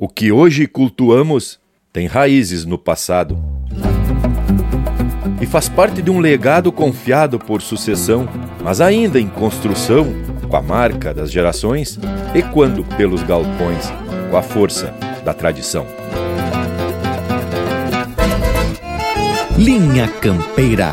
O que hoje cultuamos tem raízes no passado e faz parte de um legado confiado por sucessão, mas ainda em construção, com a marca das gerações, ecoando pelos galpões, com a força da tradição. Linha Campeira.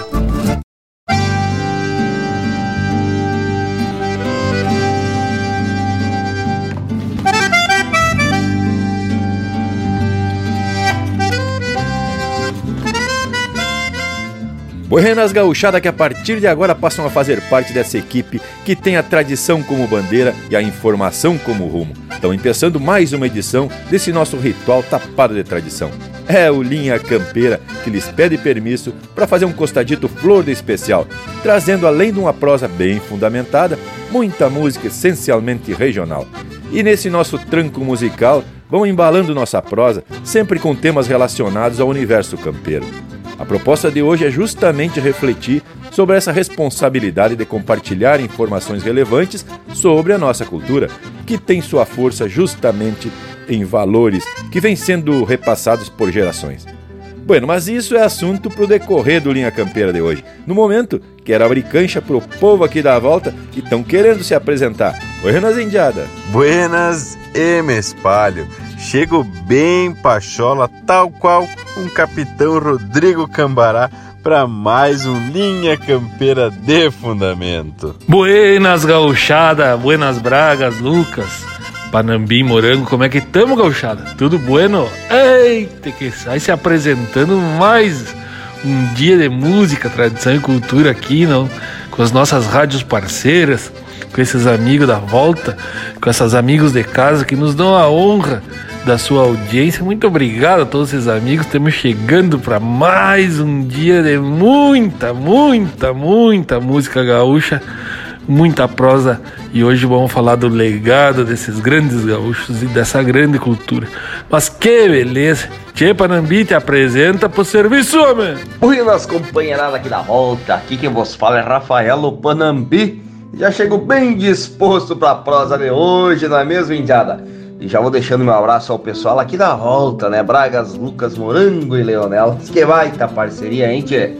Buenas gauchada que a partir de agora passam a fazer parte dessa equipe que tem a tradição como bandeira e a informação como rumo. Estão empeçando mais uma edição desse nosso ritual tapado de tradição. É o Linha Campeira que lhes pede permisso para fazer um costadito flor de especial, trazendo além de uma prosa bem fundamentada, muita música essencialmente regional. E nesse nosso tranco musical, vão embalando nossa prosa, sempre com temas relacionados ao universo campeiro. A proposta de hoje é justamente refletir sobre essa responsabilidade de compartilhar informações relevantes sobre a nossa cultura, que tem sua força justamente em valores que vêm sendo repassados por gerações. Bueno, mas isso é assunto para o decorrer do Linha Campeira de hoje. No momento, quero abrir cancha para o povo aqui da volta que estão querendo se apresentar. Oi, Renas Indiada. Buenas e me espalho. Chego bem pachola, tal qual um capitão Rodrigo Cambará para mais um Linha Campeira de Fundamento. Buenas gauchada, buenas bragas, Lucas. Panambi, Morango, como é que tamo, gauchada? Tudo bueno? Eita, que sai se apresentando mais um dia de música, tradição e cultura aqui, não? Com as nossas rádios parceiras, com esses amigos da volta, com esses amigos de casa que nos dão a honra da sua audiência. Muito obrigado a todos esses amigos. Estamos chegando para mais um dia de muita, muita, muita música gaúcha, muita prosa. E hoje vamos falar do legado desses grandes gaúchos e dessa grande cultura. Mas que beleza! Tchê Panambi te apresenta pro serviço, homem! Buenas, companheirada aqui da volta. Aqui quem vos fala é Rafaelo Panambi. Já chego bem disposto pra prosa de hoje, não é mesmo, Indiada? E já vou deixando meu abraço ao pessoal aqui da volta, né? Bragas, Lucas, Morango e Leonel. Que baita parceria, hein, tchê?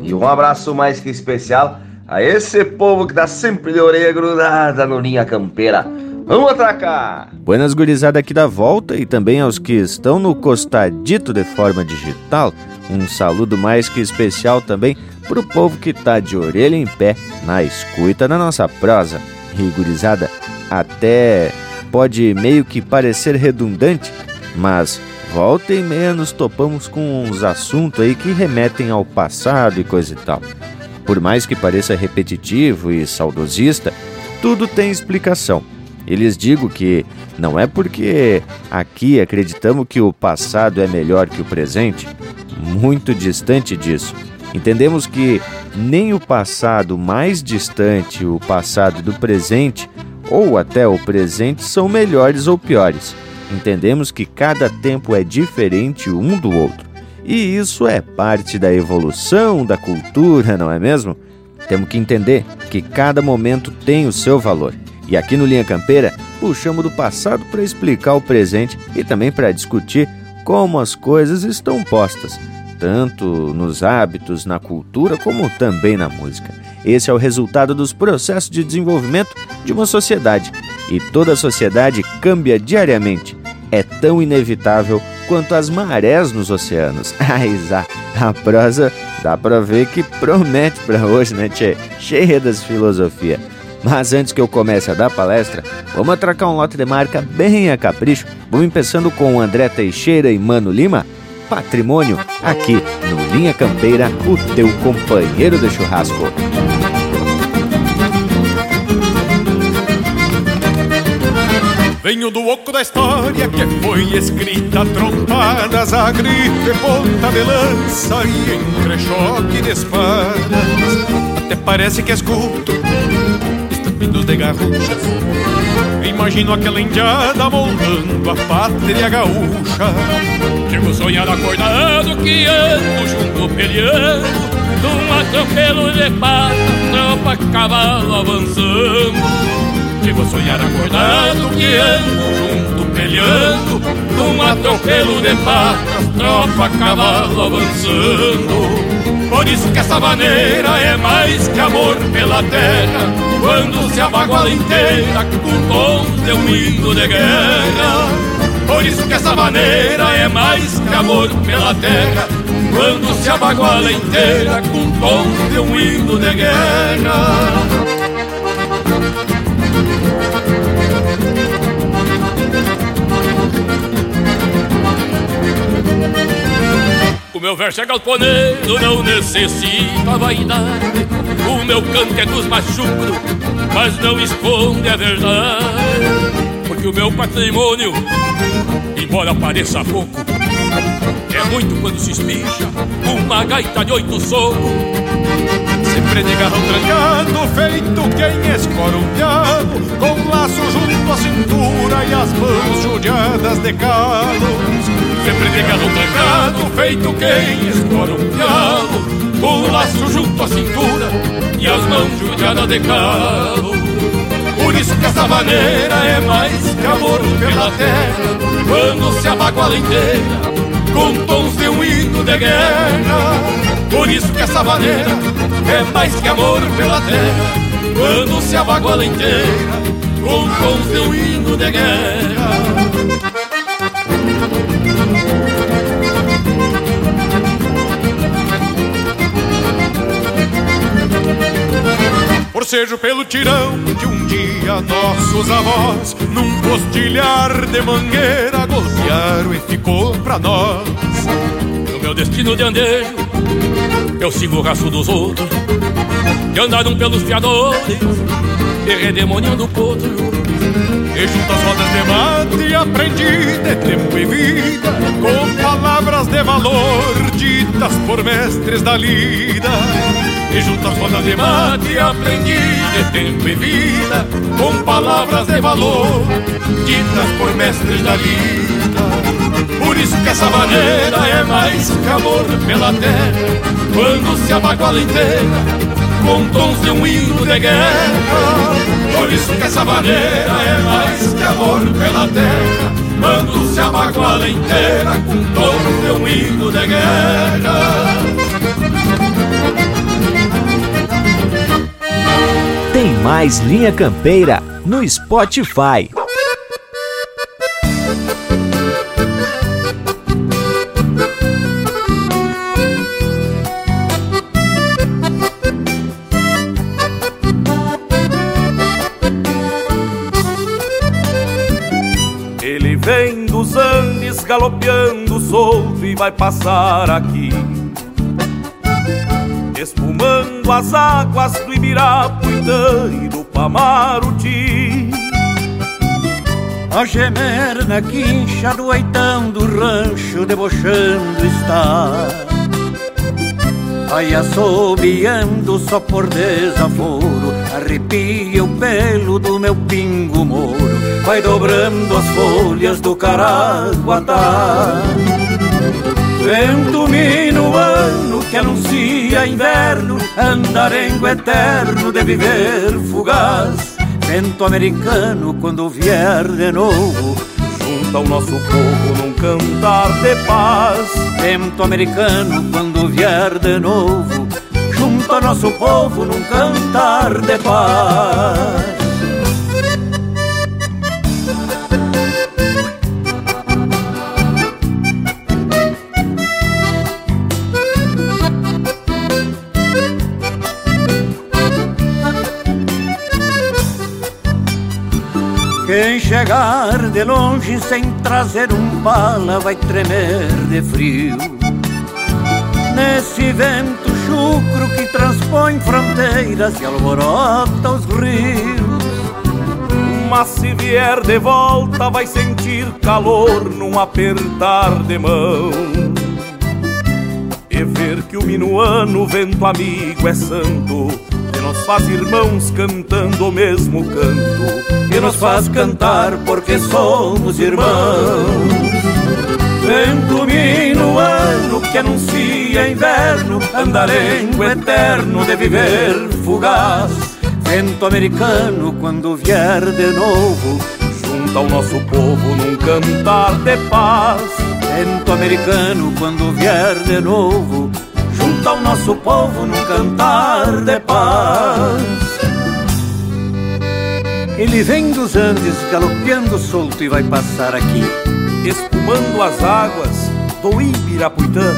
E um abraço mais que especial a esse povo que tá sempre de orelha grudada no Linha Campeira. Vamos atracar! Buenas gurizada aqui da volta e também aos que estão no costadito de forma digital. Um saludo mais que especial também pro povo que tá de orelha em pé na escuta da nossa prosa. E gurizada, até pode meio que parecer redundante, mas volta e meia nos topamos com uns assuntos aí que remetem ao passado e coisa e tal. Por mais que pareça repetitivo e saudosista, tudo tem explicação. E lhes digo que não é porque aqui acreditamos que o passado é melhor que o presente, muito distante disso. Entendemos que nem o passado mais distante, o passado do presente, ou até o presente são melhores ou piores. Entendemos que cada tempo é diferente um do outro. E isso é parte da evolução da cultura, não é mesmo? Temos que entender que cada momento tem o seu valor. E aqui no Linha Campeira, puxamos do passado para explicar o presente e também para discutir como as coisas estão postas, tanto nos hábitos, na cultura, como também na música. Esse é o resultado dos processos de desenvolvimento de uma sociedade. E toda sociedade cambia diariamente. É tão inevitável quanto as marés nos oceanos. Ai, a prosa dá pra ver que promete pra hoje, né, tchê? Cheia das filosofias. Mas antes que eu comece a dar palestra, vamos atracar um lote de marca bem a capricho. Vamos começando com André Teixeira e Mano Lima. Patrimônio, aqui no Linha Campeira, o teu companheiro de churrasco. Venho do oco da história que foi escrita trompadas a grito e ponta de lança e entre choque de espadas. Até parece que escuto estampidos de garruchas imagino aquela indiada moldando a pátria gaúcha. Chego sonhar acordado que ando junto peleando Num atropelo de pata, tropa, cavalo avançando. Chego sonhar acordado que ando junto peleando Num atropelo de pata, tropa, cavalo avançando. Por isso que essa maneira é mais que amor pela terra Quando se abaguala inteira com tons de um hino de guerra por isso que essa maneira é mais que amor pela terra Quando se abaguala inteira com tons de um hino de guerra. O meu verso é galponeiro, não necessita vaidade. O meu canto é dos machucros, mas não esconde a verdade Porque o meu patrimônio embora pareça pouco, é muito quando se espicha uma gaita de oito socos. Sempre de garrão trancado, feito quem escora um diabo, com laço junto à cintura e as mãos judiadas de calos. Sempre de garrão trancado, feito quem escora um diabo, com laço junto à cintura e as mãos judiadas de calos. Por isso que essa maneira é mais que amor pela terra. Quando se abaguala inteira Com tons de um hino de guerra. Por isso que essa maneira é mais que amor pela terra. Quando se abaguala inteira Com tons de um hino de guerra. Forcejo pelo tirão de um dia nossos avós Num postilhar de mangueira golpearam e ficou pra nós. No meu destino de andejo Eu sigo o raço dos outros Que andaram pelos fiadores E redemoniando potro. E junto às rodas de mate aprendi de tempo e vida Com palavras de valor ditas por mestres da lida e junto às rodas de mate aprendi de tempo e vida Com palavras de valor ditas por mestres da vida. Por isso que essa maneira é mais que amor pela terra Quando se abaguala inteira com tons de um hino de guerra. Por isso que essa maneira é mais que amor pela terra Quando se abaguala inteira com tons de um hino de guerra mais Linha Campeira no Spotify. Ele vem dos Andes galopeando solto e vai passar aqui espumando as águas do Ibirapuitã e do Pamaruti. A gemer na quincha do oitão do rancho debochando está. Vai assobiando só por desaforo, arrepia o pelo do meu pingo moro, vai dobrando as folhas do caraguatá. Vento minuano que anuncia inverno, andarengo eterno de viver fugaz. Vento americano quando vier de novo, junta o nosso povo num cantar de paz. Vento americano quando vier de novo, junta nosso povo num cantar de paz. Chegar de longe sem trazer um bala vai tremer de frio. Nesse vento chucro que transpõe fronteiras e alvorota os rios. Mas se vier de volta vai sentir calor num apertar de mão. E ver que o minuano, vento amigo, é santo, que nos faz irmãos cantando o mesmo canto que nos faz cantar porque somos irmãos. Vento minuano que anuncia inverno, andarengo eterno de viver fugaz. Vento americano quando vier de novo, junta o nosso povo num cantar de paz. Vento americano quando vier de novo, junta o nosso povo num cantar de paz. Ele vem dos Andes galopeando solto e vai passar aqui, espumando as águas do Ibirapuitã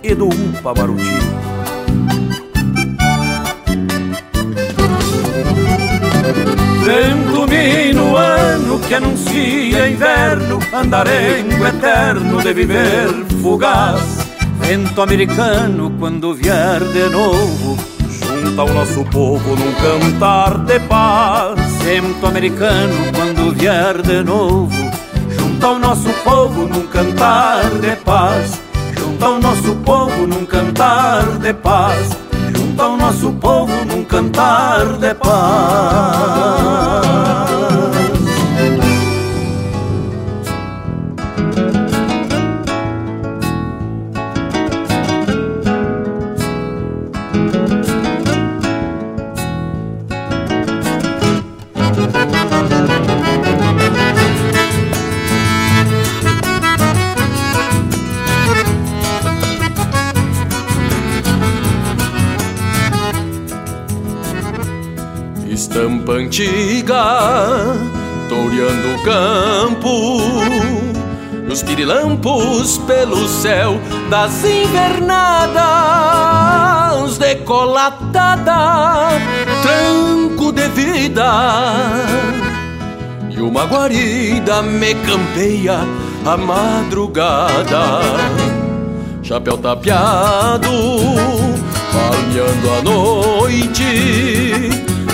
e do Upamaruti. Vento minuano que anuncia inverno, andarengo eterno de viver fugaz. Vento americano quando vier de novo, junta o nosso povo num cantar de paz. Vento americano quando vier de novo, junta o nosso povo num cantar de paz. Junta o nosso povo num cantar de paz. Junta o nosso povo num cantar de paz. Estampa antiga, toureando o campo, nos pirilampos pelo céu das invernadas, decolatada, tranco de vida, e uma guarida me campeia a madrugada, chapéu tapeado, palmeando a noite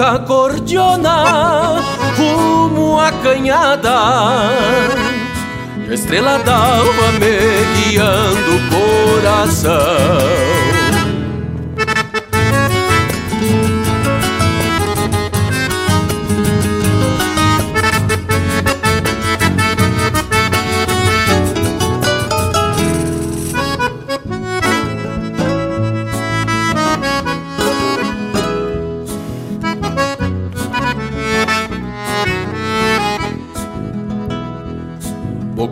ronca cordiona rumo à canhada. Estrela d'alva me guiando o coração.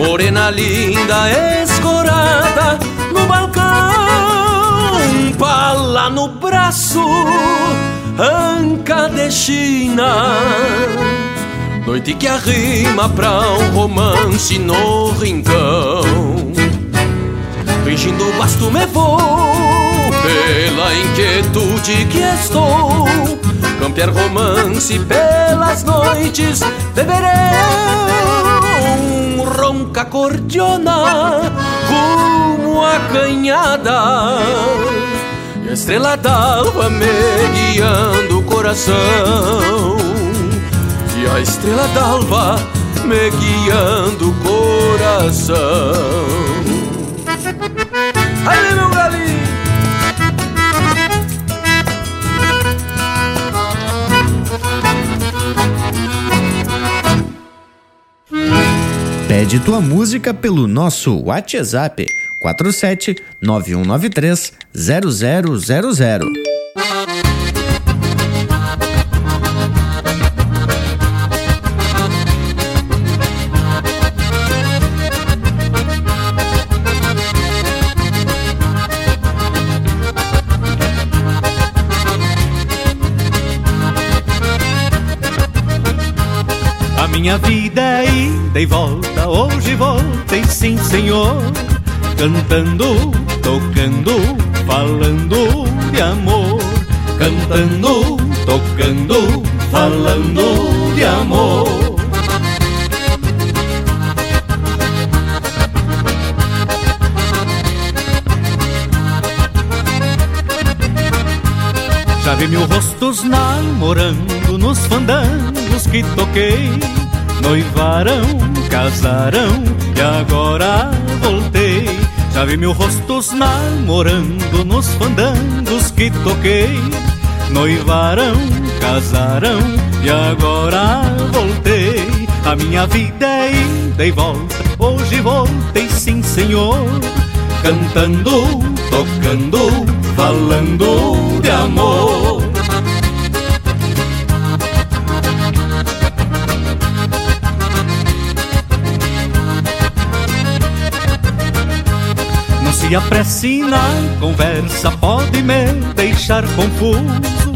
Morena linda, escorada no balcão, pala no braço, anca de China. Noite que arrima pra um romance no rincão. Fingindo basto me vou, pela inquietude que estou. Campear romance pelas noites, beberei ronca cordiona rumo à canhada. E a estrela d'alva me guiando o coração. E a estrela d'alva me guiando o coração. Aí meu Pede tua música pelo nosso WhatsApp 47 9193 0000. A minha vida é e volta, hoje voltei sim senhor. Cantando, tocando, falando de amor. Cantando, tocando, falando de amor. Já vi mil rostos namorando nos fandangos que toquei Noivarão, casarão e agora voltei. Já vi mil rostos namorando nos fandangos que toquei. Noivarão, casarão e agora voltei. A minha vida é ida e volta, hoje voltei sim senhor. Cantando, tocando, falando de amor Se apresse na conversa, pode me deixar confuso.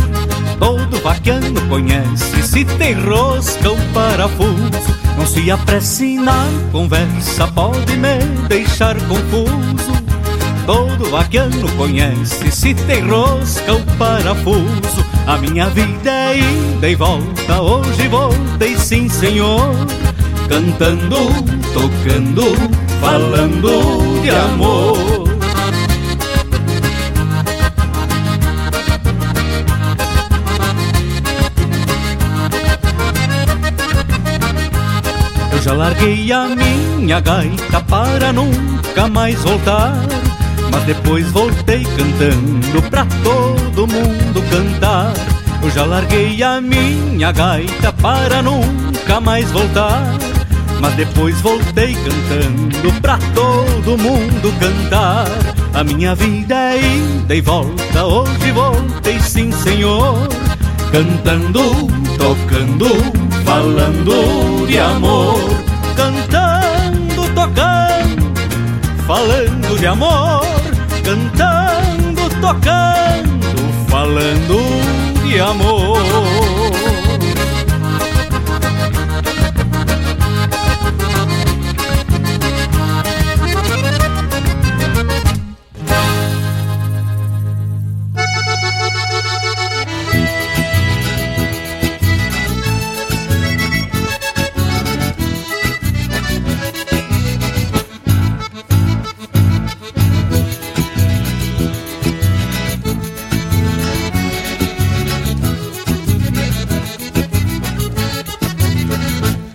Todo vaquiano conhece se tem rosca ou parafuso. Não se apresse na conversa, pode me deixar confuso. Todo vaquiano conhece se tem rosca ou parafuso. A minha vida é ida e volta, hoje voltei sim senhor. Cantando, tocando, falando de amor. Já larguei a minha gaita para nunca mais voltar. Mas depois voltei cantando pra todo mundo cantar. Eu já larguei a minha gaita para nunca mais voltar. Mas depois voltei cantando pra todo mundo cantar. A minha vida é ida e volta, hoje voltei sim, senhor. Cantando, tocando, falando de amor. Cantando, tocando, falando de amor. Cantando, tocando, falando de amor.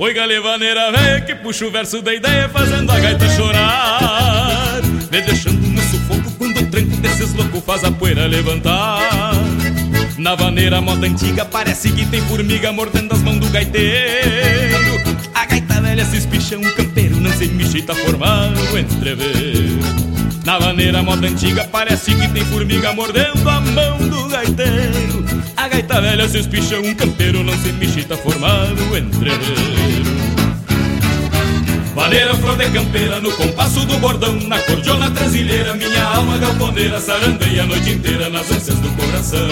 Oi, galevaneira velha que puxa o verso da ideia fazendo a gaita chorar. Me deixando no sufoco quando o tranco desses loucos faz a poeira levantar. Na vaneira moda antiga parece que tem formiga mordendo as mãos do gaiteiro. A gaita velha se espicha um campeiro, não se mexe tá formando o entreveiro Na vaneira moda antiga parece que tem formiga mordendo a mão do gaiteiro. A gaita velha se espicha um campeiro, não se mexe tá formando o entreveiro Vaneira, flor de campeira, no compasso do bordão Na cordiona trasilheira, minha alma galponeira Sarandeia a noite inteira nas ânsias do coração.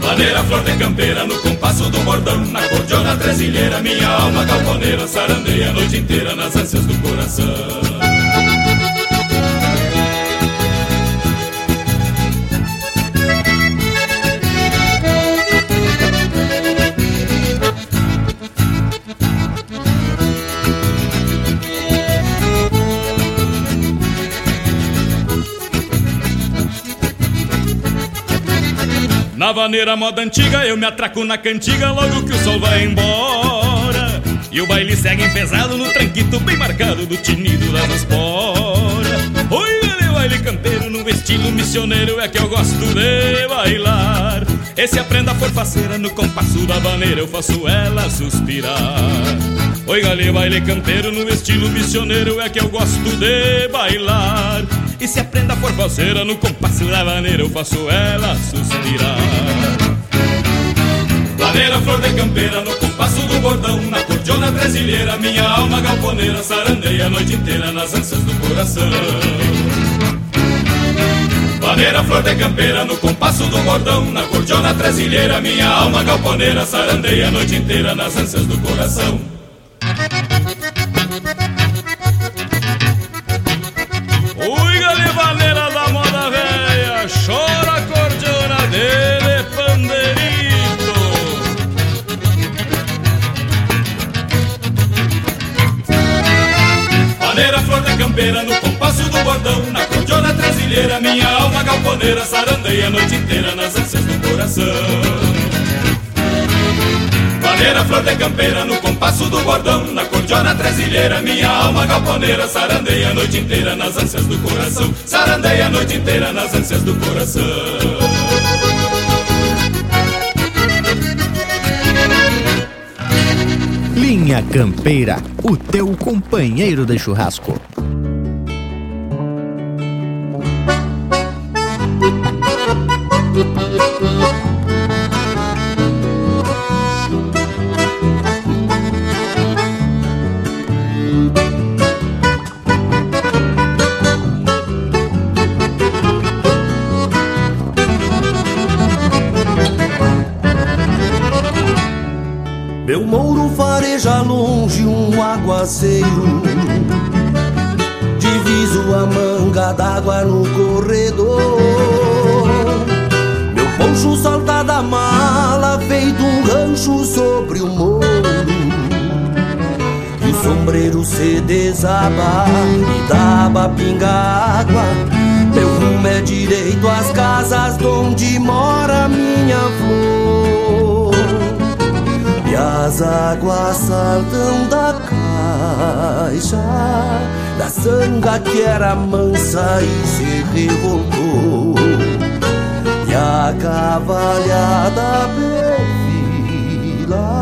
Vaneira, flor de campeira, no compasso do bordão Na cordiona trasilheira, minha alma galponeira Sarandeia a noite inteira nas ânsias do coração Na vaneira moda antiga eu me atraco na cantiga logo que o sol vai embora. E o baile segue pesado no tranquito bem marcado do tinido das esporas. Oi, ele baile campeiro no estilo missioneiro é que eu gosto de bailar. Esse aprenda forfaceira no compasso da vaneira eu faço ela suspirar. Oi, gale, baile campeiro no estilo missioneiro é que eu gosto de bailar E se aprenda forfaceira no compasso da vaneira eu faço ela suspirar. Vaneira, flor de campeira, no compasso do bordão Na cordiona brasileira, minha alma galponeira Sarandeia a noite inteira nas ânsias do coração. Maneira flor de campeira no compasso do bordão Na cordiona tresilheira minha alma galponeira Sarandeia a noite inteira nas ânsias do coração Ui, galivaleira da moda velha Chora a cordiona dele, pandeirito Maneira flor de campeira no compasso do bordão Na cordiona tresilheira minha alma galponeira Sarandeia a noite inteira nas ânsias do coração Maneira flor de campeira no compasso do bordão Na cordiona tresilheira minha alma galponeira Sarandeia a noite inteira nas ânsias do coração Sarandeia a noite inteira nas ânsias do coração Linha Campeira, o teu companheiro de churrasco. Se desaba E daba pinga água. Meu rumo é direito às casas Onde mora minha flor e as águas saltam da caixa Da sanga que era mansa e se revoltou. E a cavalhada perfila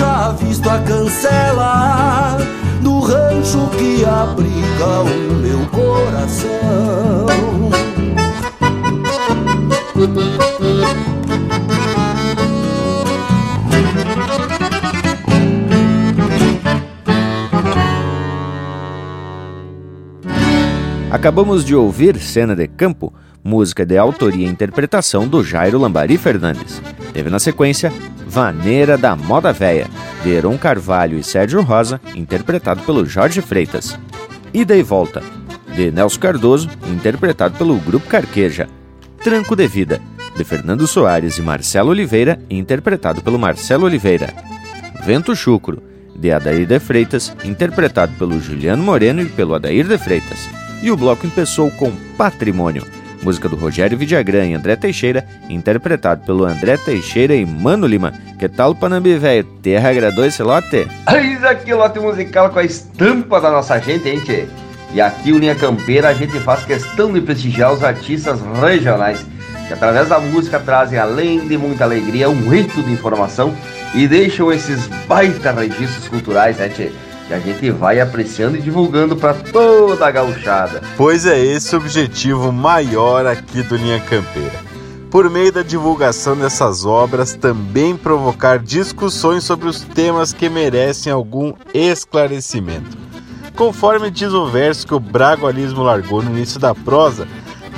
já visto a cancela Do rancho que abriga o meu coração Acabamos de ouvir Cena de Campo, música de autoria e interpretação do Jairo Lambari Fernandes. Teve na sequência Vaneira da Moda Véia, de Heron Carvalho e Sérgio Rosa, interpretado pelo Jorge Freitas. Ida e Volta, de Nelson Cardoso, interpretado pelo Grupo Carqueja. Tranco de Vida, de Fernando Soares e Marcelo Oliveira, interpretado pelo Marcelo Oliveira. Vento Chucro, de Adair de Freitas, interpretado pelo Juliano Moreno e pelo Adair de Freitas. E o bloco empeçou com Patrimônio, música do Rogério Vidagrã e André Teixeira, interpretado pelo André Teixeira e Mano Lima. Que tal, Panambi, velho? Terra agradou esse lote? Eis aqui o lote musical com a estampa da nossa gente, hein, tchê? E aqui o Linha Campeira a gente faz questão de prestigiar os artistas regionais, que através da música trazem, além de muita alegria, um rito de informação e deixam esses baita registros culturais, né, tchê? Que a gente vai apreciando e divulgando para toda a gauchada. Pois é esse o objetivo maior aqui do Linha Campeira. Por meio da divulgação dessas obras, também provocar discussões sobre os temas que merecem algum esclarecimento. Conforme diz o verso que o Bragualismo largou no início da prosa,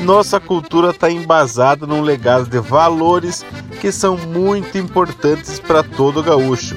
nossa cultura está embasada num legado de valores que são muito importantes para todo gaúcho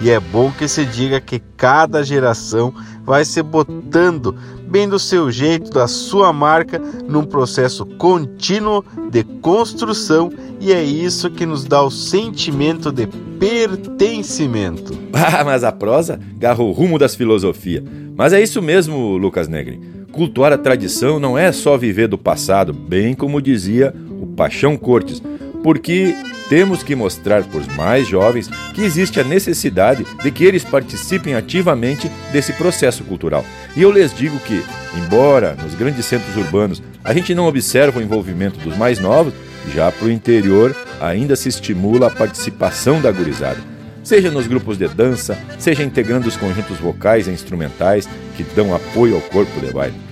e é bom que se diga que cada geração vai se botando bem do seu jeito, da sua marca, num processo contínuo de construção, e é isso que nos dá o sentimento de pertencimento. Ah, mas a prosa garra o rumo das filosofias. Mas é isso mesmo, Lucas Negri. Cultuar a tradição não é só viver do passado, bem como dizia o Paixão Cortes, porque temos que mostrar para os mais jovens que existe a necessidade de que eles participem ativamente desse processo cultural. E eu lhes digo que, embora nos grandes centros urbanos a gente não observa o envolvimento dos mais novos, já para o interior ainda se estimula a participação da gurizada. Seja nos grupos de dança, seja integrando os conjuntos vocais e instrumentais que dão apoio ao corpo de baile.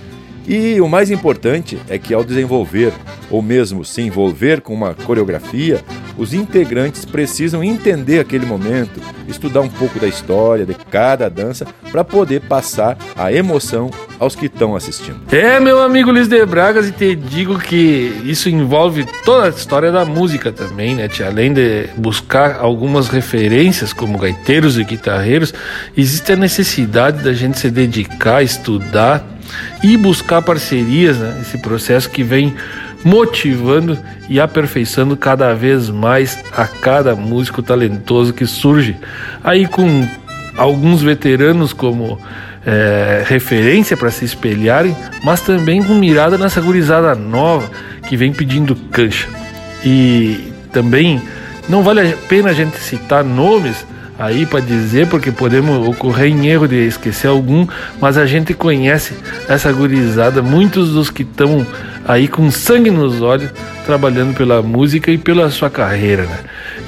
E o mais importante é que ao desenvolver ou mesmo se envolver com uma coreografia, os integrantes precisam entender aquele momento, estudar um pouco da história de cada dança para poder passar a emoção aos que estão assistindo. É, meu amigo Luiz de Bragas, e te digo que isso envolve toda a história da música também, né? Tia? Além de buscar algumas referências como gaiteiros e guitarreiros, existe a necessidade da gente se dedicar estudar e buscar parcerias, né? Esse processo que vem motivando e aperfeiçoando cada vez mais a cada músico talentoso que surge. Aí com alguns veteranos como é, referência para se espelharem, mas também com mirada nessa gurizada nova que vem pedindo cancha. E também não vale a pena a gente citar nomes aí para dizer, porque podemos ocorrer em erro de esquecer algum, mas a gente conhece essa gurizada, muitos dos que estão aí com sangue nos olhos, trabalhando pela música e pela sua carreira, né?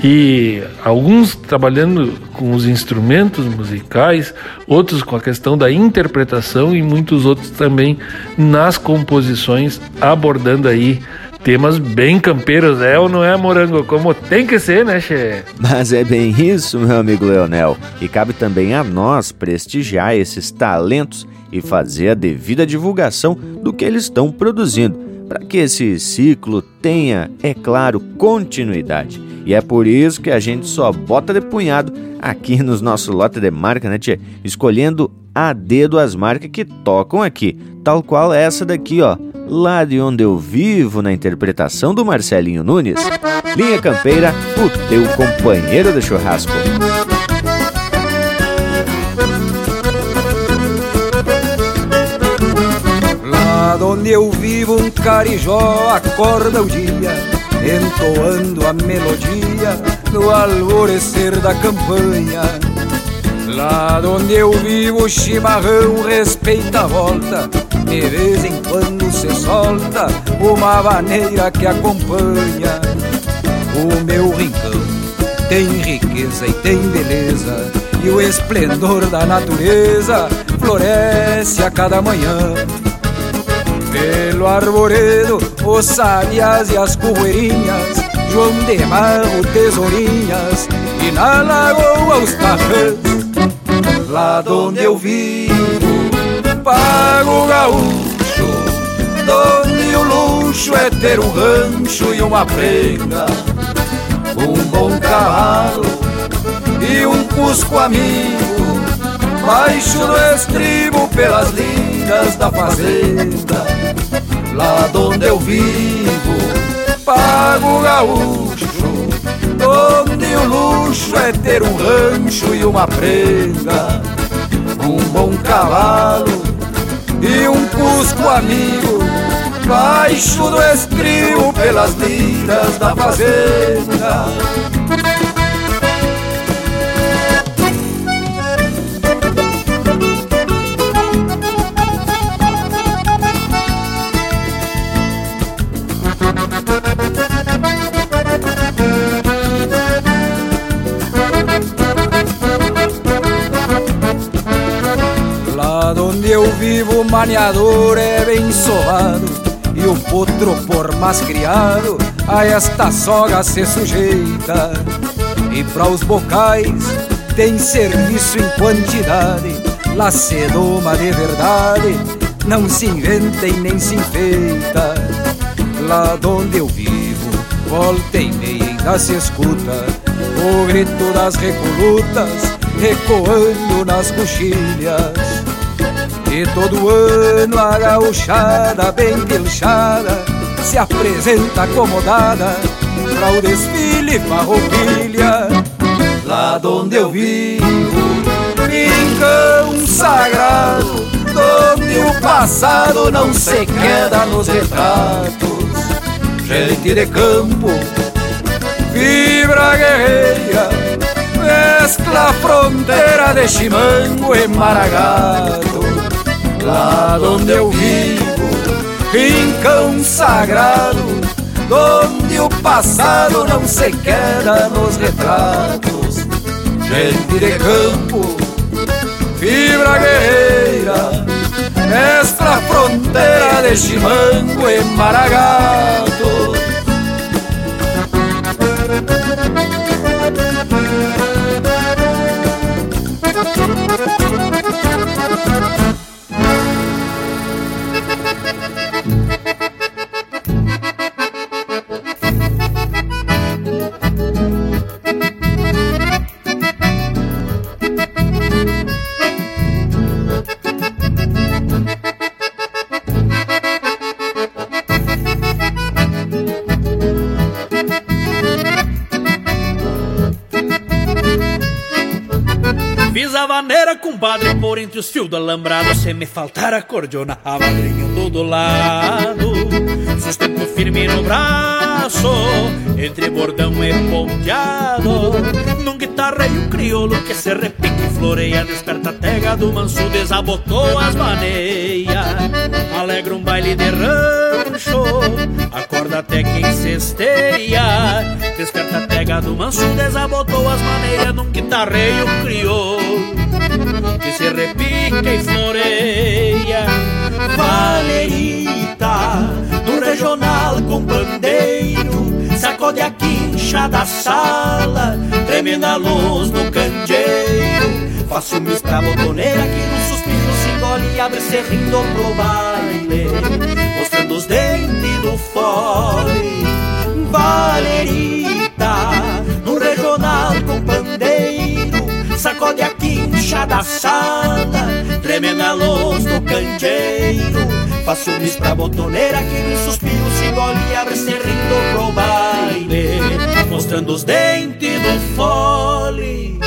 E alguns trabalhando com os instrumentos musicais, outros com a questão da interpretação e muitos outros também nas composições, abordando aí temas bem campeiros, é ou não é, Morango? Como tem que ser, né, Che? Mas é bem isso, meu amigo Leonel. E cabe também a nós prestigiar esses talentos e fazer a devida divulgação do que eles estão produzindo, para que esse ciclo tenha, é claro, continuidade. E é por isso que a gente só bota de punhado aqui nos nosso lote de marca, né, tia? Escolhendo a dedo as marcas que tocam aqui, tal qual essa daqui, ó lá de onde eu vivo na interpretação do Marcelinho Nunes. Linha Campeira, o teu companheiro de churrasco. Lá onde eu vivo um carijó acorda o dia, entoando a melodia no alvorecer da campanha. Lá onde eu vivo o chimarrão respeita a volta de vez em quando se solta uma maneira que acompanha o meu rincão. Tem riqueza e tem beleza, e o esplendor da natureza floresce a cada manhã. Pelo arvoredo, os sabias e as correirinhas, João de Marro, tesourinhas, e na lagoa os tarrãs. Lá onde eu vivo, pago gaúcho, donde o luxo é ter um rancho e uma prenda, um bom cavalo e um cusco amigo, baixo do estribo pelas linhas da fazenda. Lá onde eu vivo, pago gaúcho, onde o luxo é ter um rancho e uma prenda, um bom cavalo e um cusco amigo, baixo do estribo pelas lidas da fazenda. Eu vivo, o maniador é bem sovado E o potro, por mais criado, a esta soga se sujeita. E para os bocais tem serviço em quantidade. Lá se doma de verdade, não se inventa e nem se enfeita. Lá onde eu vivo, volta e meia ainda se escuta O grito das recolutas ecoando nas coxilhas e todo ano a gauchada bem pilchada Se apresenta acomodada Pra o desfile farroupilha. Lá onde eu vivo Rincão sagrado Onde o passado não se queda nos retratos. Gente de campo Fibra guerreira Mescla fronteira de chimango e maragato lá onde eu vivo, rincão sagrado, onde o passado não se queda nos retratos. Gente de campo, fibra guerreira, mestra fronteira de chimango e maragato. compadre, por entre os fios do alambrado Se me faltar a cordiona, a madrinha do lado Sustento firme no braço, entre bordão e ponteado. Num guitarreio crioulo que se repique e floreia Desperta a tega do manso, desabotou as maneias. Alegra um baile de rancho, acorda até quem cesteia Desperta a tega do manso, desabotou as maneiras Num guitarreio crioulo que se repica e floreia. Valerita, no regional com bandeiro, sacode a quincha da sala, treme na luz do candeeiro. Faço mis pra botoneira que no suspiro se engole e abre se rindo pro baile, mostrando os dentes do fole. Valerita, no regional com pandeiro, sacode a quincha da sala, tremenda luz do candeeiro. Faço bis pra botoneira que me suspiro, se engole e abre se rindo pro baile, mostrando os dentes do fole.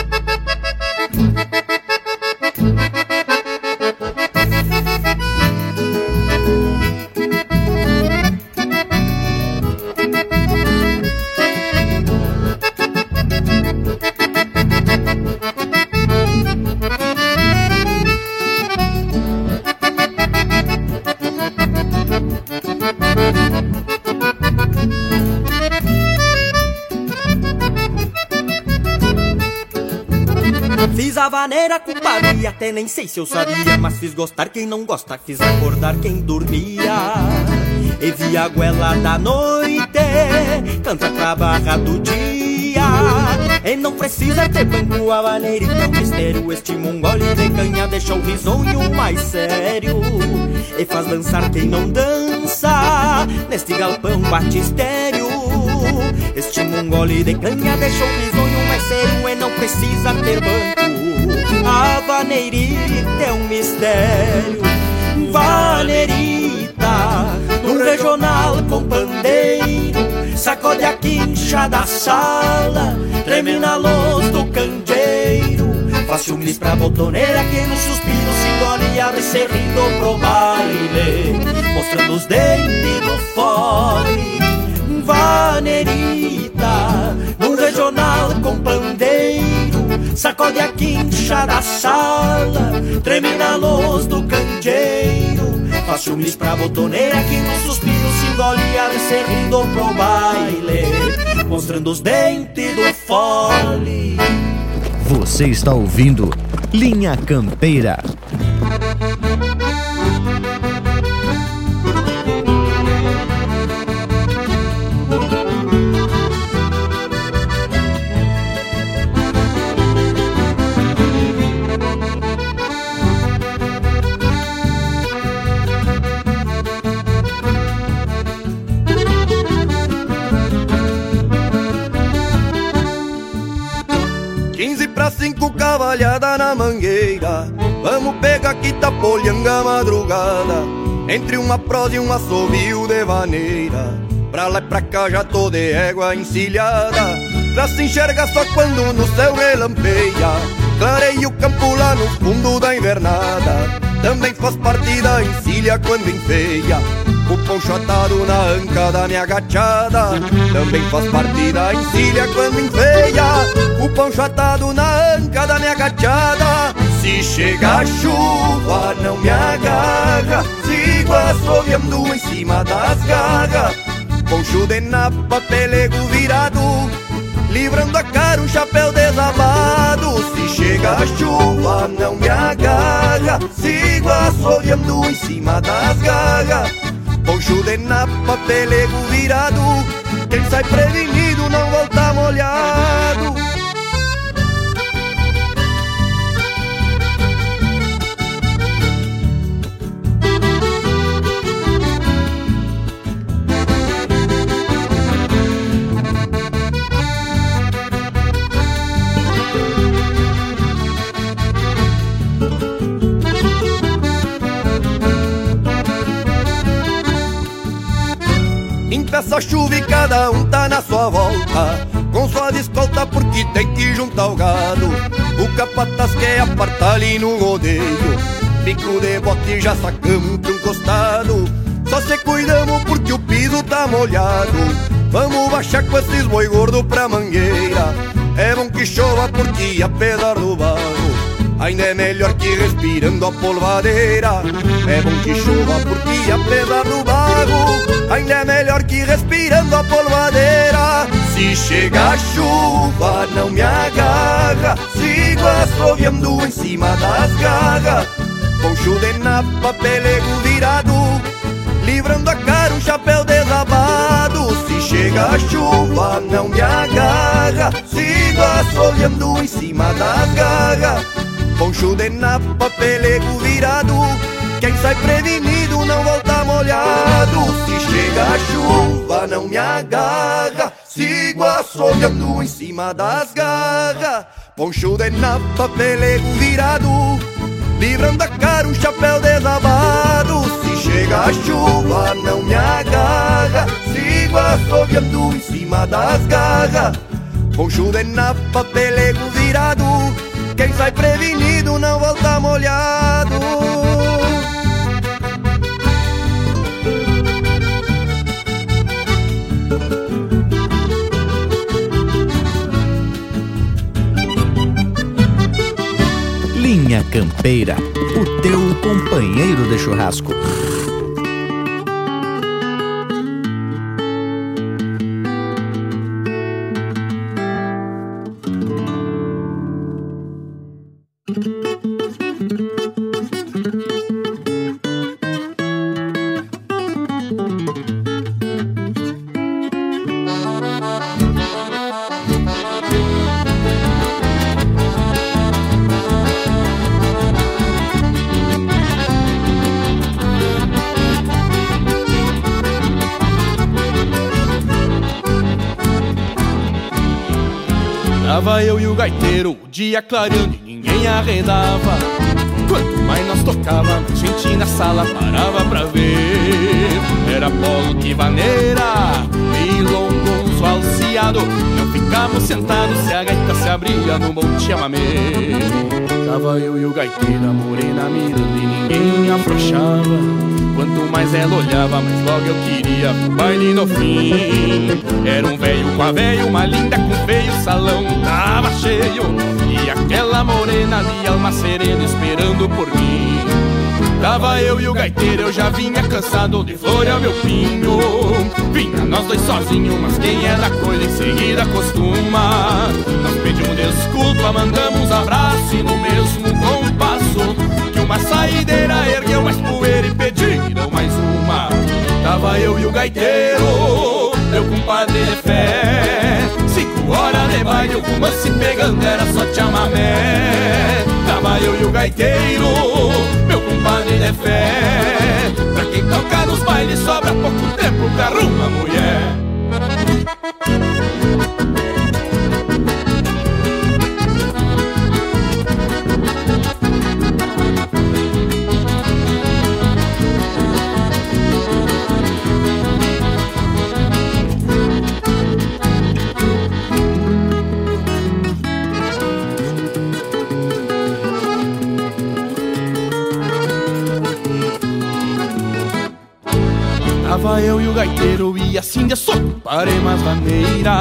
Vaneira culparia, até nem sei se eu sabia, mas fiz gostar quem não gosta, fiz acordar quem dormia. E vi a goela da noite, canta pra barra do dia. E não precisa ter banco, maneira e teu mistério. Este mongole de canha deixa o risonho mais sério. E faz dançar quem não dança, neste galpão batistério. Este mongole de canha deixou risonho, mas um e não precisa ter banco. A vaneirita é um mistério, vaneirita, no regional com pandeiro. Sacode a quincha da sala, treme na luz do candeeiro. faz um lis pra botoneira que no suspiro se engole e abre se rindo pro baile, mostrando os dentes do fole. Vanerita, num regional com pandeiro, sacode a quincha da sala, treme na luz do candeeiro. Faz ciúmes pra botoneira que no suspiro se engole e abre serrindo pro baile, mostrando os dentes do fole. Você está ouvindo Linha Campeira. 5 cavalhada na mangueira. Vamos pegar aqui tapolhanga madrugada. Entre uma prosa e um assobio de vaneira. Pra lá e pra cá já tô de égua encilhada. Já se enxerga só quando no céu relampeia. Clarei o campo lá no fundo da invernada. Também faz parte da encilha quando enfeia o poncho atado na anca da minha gachada. Também faz parte da encilha quando enfeia. O poncho atado na anca da minha gachada. Se chega a chuva não me agarra. Sigo assoviando em cima das garras. Poncho de napa, pelego virado. Livrando a cara um chapéu desabado. Se chega a chuva não me agarra. Sigo assoviando em cima das garras Poncho de napa, pelego virado. Quem sai prevenido não volta molhado Empeça a chuva e cada um tá na sua volta. Com sua escolta porque tem que juntar o gado. O capataz quer apartar ali no rodeio. Pico de bote já sacamos pra um costado. Só se cuidamos porque o piso tá molhado. Vamos baixar com esses boi gordo pra mangueira. É bom que chova porque apesar do barro Ainda é melhor que respirando a polvadeira. É bom que chova porque apesar do barro. Ainda é melhor que respirando a polvadeira. Se chega a chuva não me agarra. Sigo assoviando em cima das garras. Poncho de napa, pelego virado. Livrando a cara um chapéu desabado. Se chega a chuva não me agarra. Sigo assoviando em cima das garras Poncho de napa, pelego virado. Quem sai prevenido não volta molhado. Se chega a chuva não me agarra. Sigo assoviando em cima das garras. Poncho de napa, pelego virado. Livrando a cara um chapéu desabado. Se chega a chuva não me agarra. Sigo assoviando em cima das garras. Poncho de napa, pelego virado. Quem sai prevenido não volta molhado. Linha Campeira, o teu companheiro de churrasco. Dia clareando e ninguém arredava. Quanto mais nós tocava, mais gente na sala parava pra ver. Era polo que vaneira, milongo, arriado Não ficamos sentados se a gaita se abria no monte chamamé Tava eu e o gaiteiro, a morena mirando e ninguém afrouxava. Quanto mais ela olhava, mais logo eu queria pro baile no fim. Era um velho com a velha, uma linda com feio, o salão tava cheio. E aquela morena ali, alma serena, esperando por mim. Tava eu e o gaiteiro, eu já vinha cansado de florear meu pinho Vinha nós dois sozinhos, mas quem é da coisa em seguida costuma. Nós pedimos desculpa, mandamos abraço e no mesmo compasso Que uma saideira ergueu mais poeira e pediram mais uma. Tava eu e o gaiteiro, meu compadre de fé. Cinco horas de baile, o romance pegando era só chamamé Tava eu e o gaiteiro, meu compadre de fé. Pra quem toca nos bailes sobra pouco tempo pra arrumar mulher Tava eu e o gaiteiro e assim de soco paremos maneira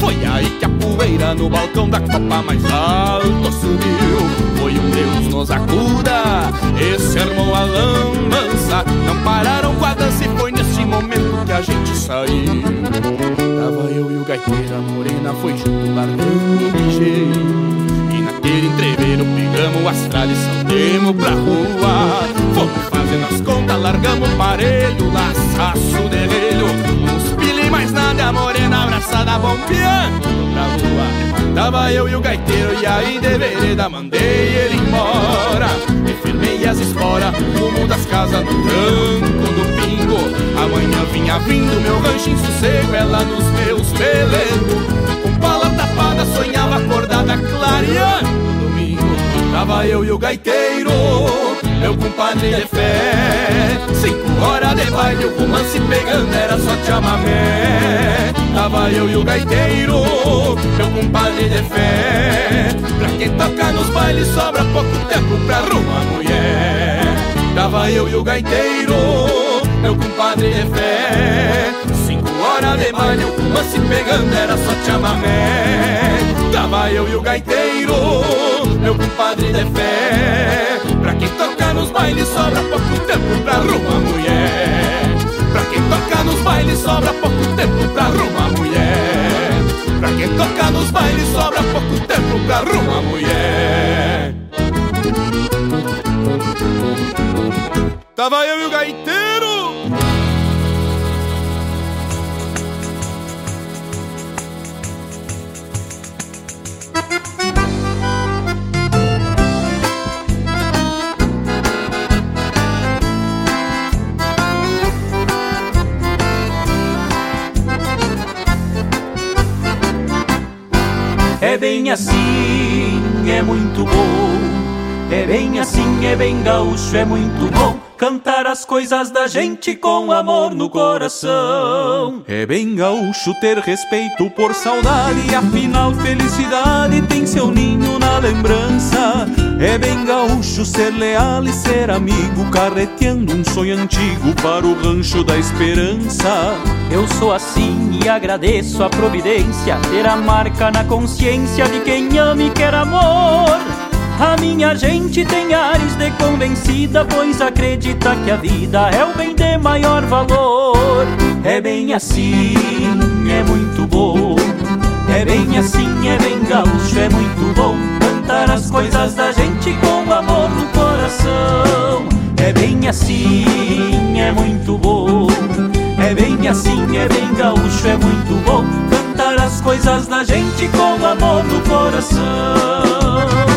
Foi aí que a poeira no balcão da copa mais alto subiu. Foi um Deus nos acuda, esse armou a lambança Não pararam com a dança e foi nesse momento que a gente saiu. Tava eu e o gaiteiro, a morena foi junto largando o e naquele entreveiro pegamos as tradição, demos pra rua. Fomos fazendo as contas, largamos o parelho, laçaço de relho. Uns e mais nada, morena abraçada, bombeando pra rua Tava eu e o gaiteiro e aí de vereda mandei ele embora. E firmei as esporas, rumo das casas no tranco do pingo. Amanhã vinha vindo meu rancho em sossego, ela nos meus pelegos. Com pala tapada, sonhava acordada, clareando. Tava eu e o gaiteiro, meu compadre de fé. Cinco horas de baile, o romance pegando, era só chamamé. Tava eu e o gaiteiro, meu compadre de fé. Pra quem toca nos bailes, sobra pouco tempo pra arrumar mulher. Tava eu e o gaiteiro, meu compadre de fé Cinco horas de baile, o romance pegando era só chamamé Tava eu e o gaiteiro, meu compadre de fé. Pra quem toca nos bailes sobra pouco tempo pra arrumar mulher. Pra quem toca nos bailes sobra pouco tempo pra arrumar mulher. Pra quem toca nos bailes sobra pouco tempo pra arrumar mulher. Tava eu e o gaiteiro É bem assim, é muito bom. É bem assim, é bem gaúcho, é muito bom. Cantar as coisas da gente com amor no coração. É bem gaúcho ter respeito por saudade, afinal felicidade tem seu ninho na lembrança. É bem gaúcho ser leal e ser amigo, carreteando um sonho antigo para o rancho da esperança. Eu sou assim e agradeço a providência, ter a marca na consciência de quem ama e quer amor. A minha gente tem ares de convencida, pois acredita que a vida é o bem de maior valor. É bem assim, é muito bom. É bem assim, é bem gaúcho, é muito bom. Cantar as coisas da gente com amor no coração. É bem assim, é muito bom. É bem assim, é bem gaúcho, é muito bom. Cantar as coisas da gente com amor no coração.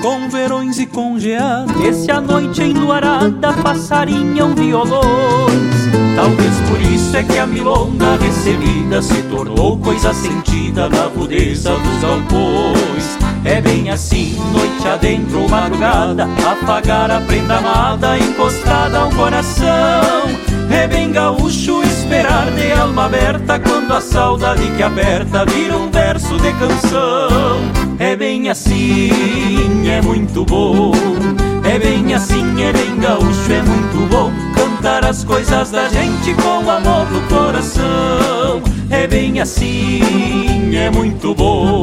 Com verões e com geadas. Esse a noite enluarada passarinham violões. Talvez por isso é que a milonga recebida se tornou coisa sentida na rudeza dos galpões. É bem assim, noite adentro, madrugada, afagar a prenda amada encostada ao coração. É bem gaúcho esperar de alma aberta quando a saudade que aperta vira um verso de canção. É bem assim, é muito bom. É bem assim, é bem gaúcho, é muito bom cantar as coisas da gente com amor no coração. É bem assim, é muito bom.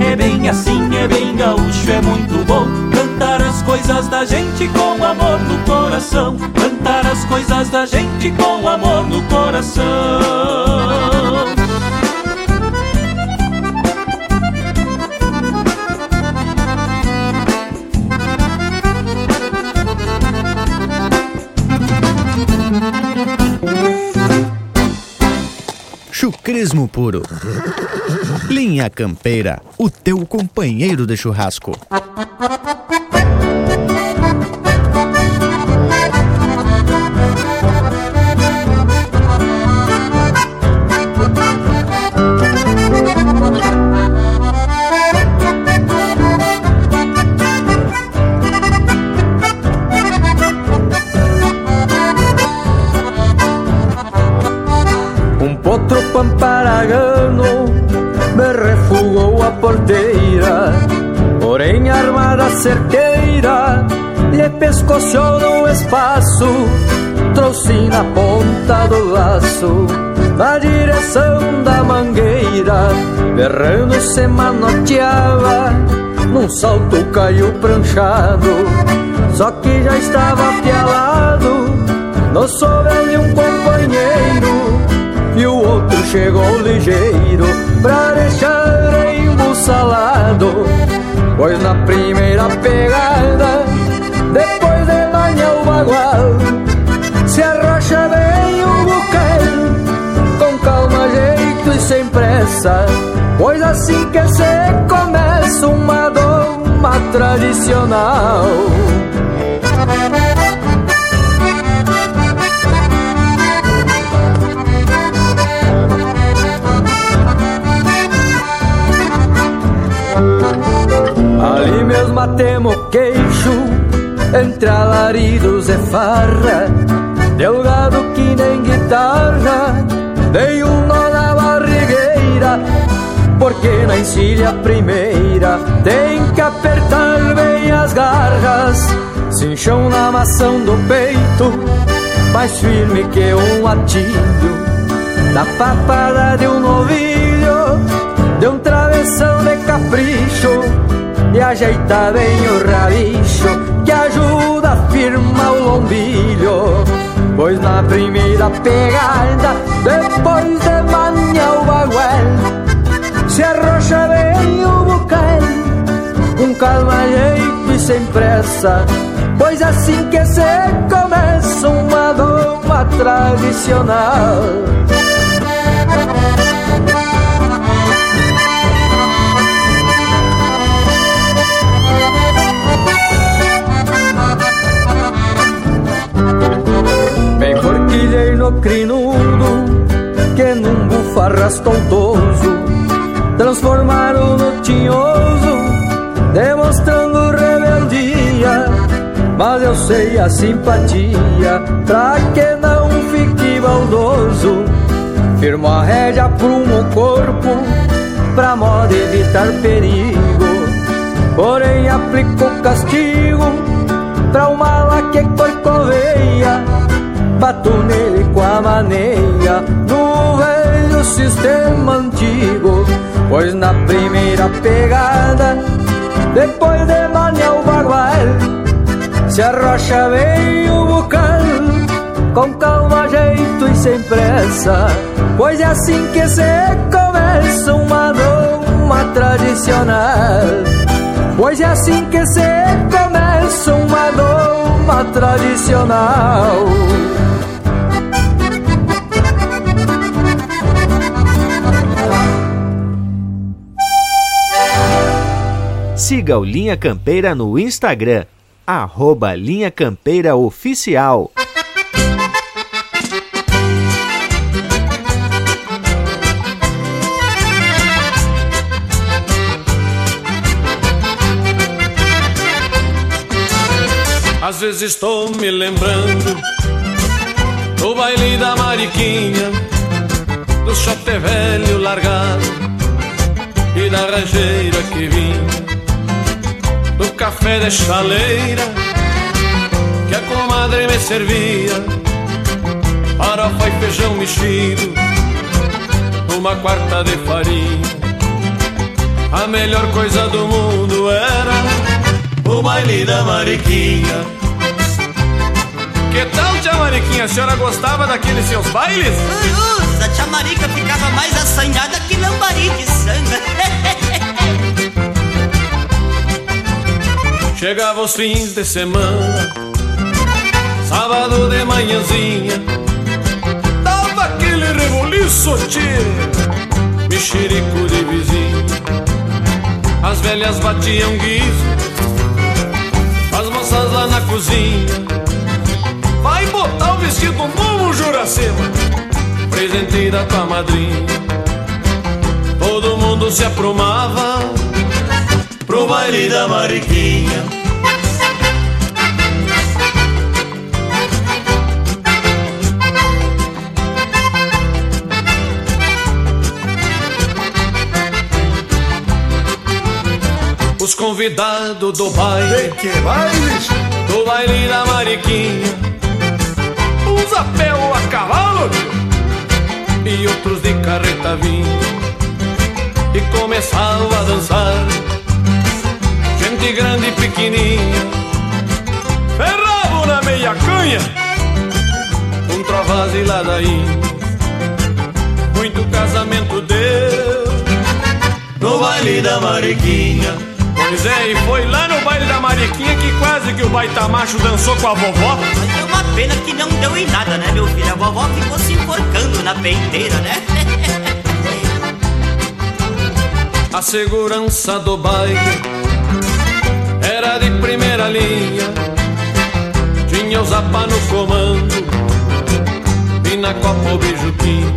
É bem assim, é bem gaúcho, é muito bom Cantar as coisas da gente com amor no coração Cantar as coisas da gente com amor no coração Chucrismo puro. Linha Campeira, o teu companheiro de churrasco. Cerqueira lhe pescoçou no espaço Trouxe na ponta do laço na direção da mangueira Berrando se manoteava num salto caiu pranchado Só que já estava pialado no sobre de um companheiro e o outro chegou ligeiro pra deixar embussalado. Pois na primeira pegada, depois de manhã o bagual, se arrocha bem o bucal, com calma, jeito e sem pressa. Pois assim que se começa uma doma tradicional. Matemos queixo Entre alaridos e farra. Deu gado que nem guitarra Dei um nó na barrigueira. Porque na encilha primeira Tem que apertar bem as garras. Cinchão na maçã do peito Mais firme que um atilho. Na papada de um novilho De um travessão de capricho e ajeita bem o rabicho que ajuda a firmar o lombilho. Pois na primeira pegada, depois de manhã o baguel, se arrocha bem o bucal, com calma, jeito e sem pressa. Pois assim que se começa uma doma tradicional. Que num bufarras tontoso transformaram no tinhoso, demonstrando rebeldia. Mas eu sei a simpatia pra que não fique baldoso. Firmo a rédea prumo o corpo pra modo evitar perigo. Porém aplico castigo pra o mala que corcoveia Bato nele com a maneia No velho sistema antigo Pois na primeira pegada Depois de maniar o bagual Se arrocha bem o bucal Com calma, jeito e sem pressa Pois é assim que se começa uma doma tradicional. Pois é assim que se começa uma doma tradicional Siga o Linha Campeira no Instagram, arroba Linha Campeira Oficial. Às vezes estou me lembrando do baile da Mariquinha, do chapéu velho largado e da rancheira que vinha café de chaleira que a comadre me servia, farofa e feijão mexido, uma quarta de farinha. A melhor coisa do mundo era o baile da Mariquinha. Que tal, tia Mariquinha? A senhora gostava daqueles seus bailes? A tia Marica ficava mais assanhada que lambari de sanga. Chegava os fins de semana, sábado de manhãzinha, dava aquele reboliço, tio, mexerico de vizinho. As velhas batiam guiso, as moças lá na cozinha. Vai botar o vestido novo, Juracema, presente da tua madrinha. Todo mundo se aprumava pro baile da Mariquinha. Os convidados do baile. que bailes? Do baile da Mariquinha. Uns a pé ou a cavalo e outros de carreta vinha. E começava a dançar. Gente grande e pequenininha. Ferravo na meia canha. Um trovaz e ladainha. Muito casamento deu no baile da Mariquinha. Pois é, e foi lá no baile da Mariquinha que quase que o baita macho dançou com a vovó. Mas é uma pena que não deu em nada, né, meu filho? A vovó ficou se enforcando na peiteira, né? A segurança do baile era de primeira linha. Tinha o Zapa no comando e na copa o beijuquinho.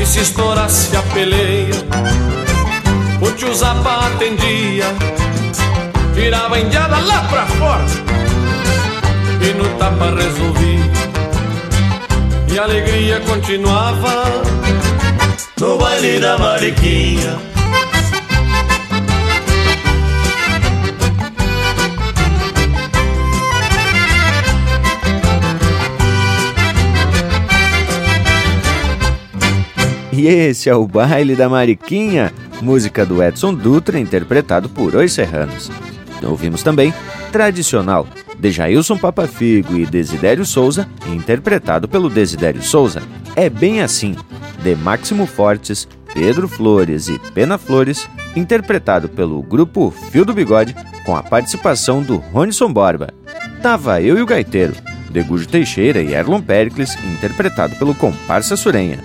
E se estourasse a peleia, o tio Zapa atendia. Tirava a indiada lá pra fora e no tapa resolvia. E a alegria continuava no baile da Mariquinha. E esse é o Baile da Mariquinha, música do Edson Dutra, interpretado por Os Serranos. Ouvimos também Tradicional, de Jailson Papafigo e Desidério Souza, interpretado pelo Desidério Souza. É bem assim, de Máximo Fortes, Pedro Flores e Pena Flores, interpretado pelo grupo Fio do Bigode, com a participação do Ronison Borba. Tava eu e o gaiteiro, de Gujo Teixeira e Erlon Pericles, interpretado pelo Comparsa Surenha.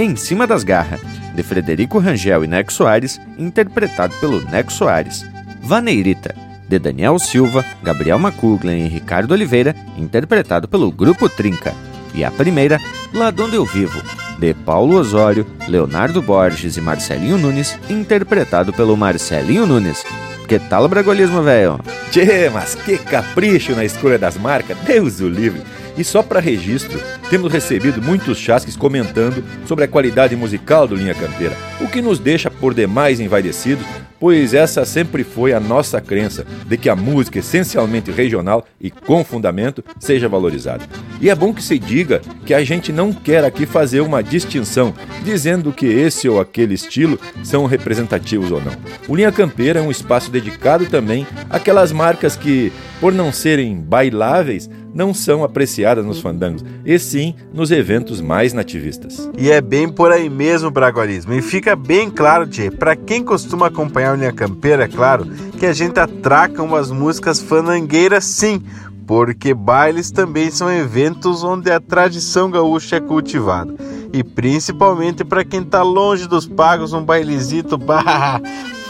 Em Cima das Garras, de Frederico Rangel e Neco Soares, interpretado pelo Neco Soares. Vaneirita, de Daniel Silva, Gabriel Macuglen e Ricardo Oliveira, interpretado pelo Grupo Trinca. E a primeira, Lá Donde Eu Vivo, de Paulo Osório, Leonardo Borges e Marcelinho Nunes, interpretado pelo Marcelinho Nunes. Que tal o bragolismo, velho? Tchê, mas que capricho na escolha das marcas, Deus o livre! E só para registro, temos recebido muitos chasques comentando sobre a qualidade musical do Linha Campeira, o que nos deixa por demais envaidecidos, pois essa sempre foi a nossa crença de que a música essencialmente regional e com fundamento seja valorizada. E é bom que se diga que a gente não quer aqui fazer uma distinção dizendo que esse ou aquele estilo são representativos ou não. O Linha Campeira é um espaço dedicado também àquelas marcas que, por não serem bailáveis, não são apreciadas nos fandangos, e sim nos eventos mais nativistas. E é bem por aí mesmo, Bragualismo. E fica bem claro, Tchê, para quem costuma acompanhar o Linha Campeira, é claro, que a gente atraca umas músicas fanangueiras sim, porque bailes também são eventos onde a tradição gaúcha é cultivada. E principalmente para quem tá longe dos pagos, um bailezito, bah,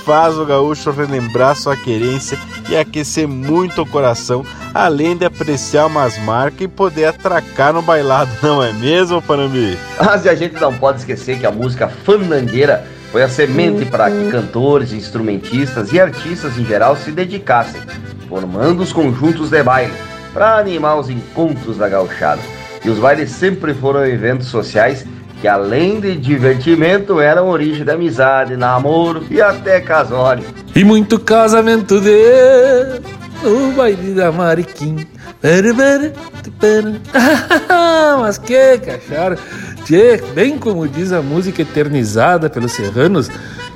faz o gaúcho relembrar sua querência e aquecer muito o coração, além de apreciar umas marcas e poder atracar no bailado, não é mesmo, Panambi? Mas a gente não pode esquecer que a música fandangueira foi a semente para que cantores, instrumentistas e artistas em geral se dedicassem, formando os conjuntos de baile para animar os encontros da gauchada. E os bailes sempre foram eventos sociais que além de divertimento eram origem de amizade, namoro e até casório. E muito casamento de no baile da Mariquim. Mas que cacharam? Tchê, bem como diz a música eternizada pelos serranos,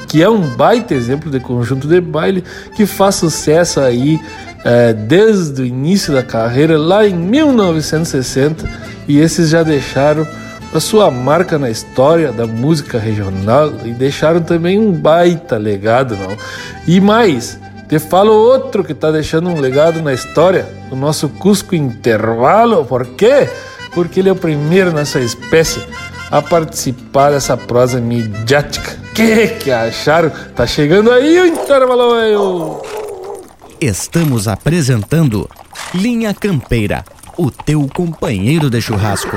que é um baita exemplo de conjunto de baile que faz sucesso aí é, desde o início da carreira, lá em 1960, e esses já deixaram a sua marca na história da música regional e deixaram também um baita legado, não? E mais, te falo outro que está deixando um legado na história, o nosso Cusco Intervalo. Por quê? Porque ele é o primeiro nessa espécie a participar dessa prosa midiática. Que que acharam? Tá chegando aí o intervalo, velho! Estamos apresentando Linha Campeira, o teu companheiro de churrasco.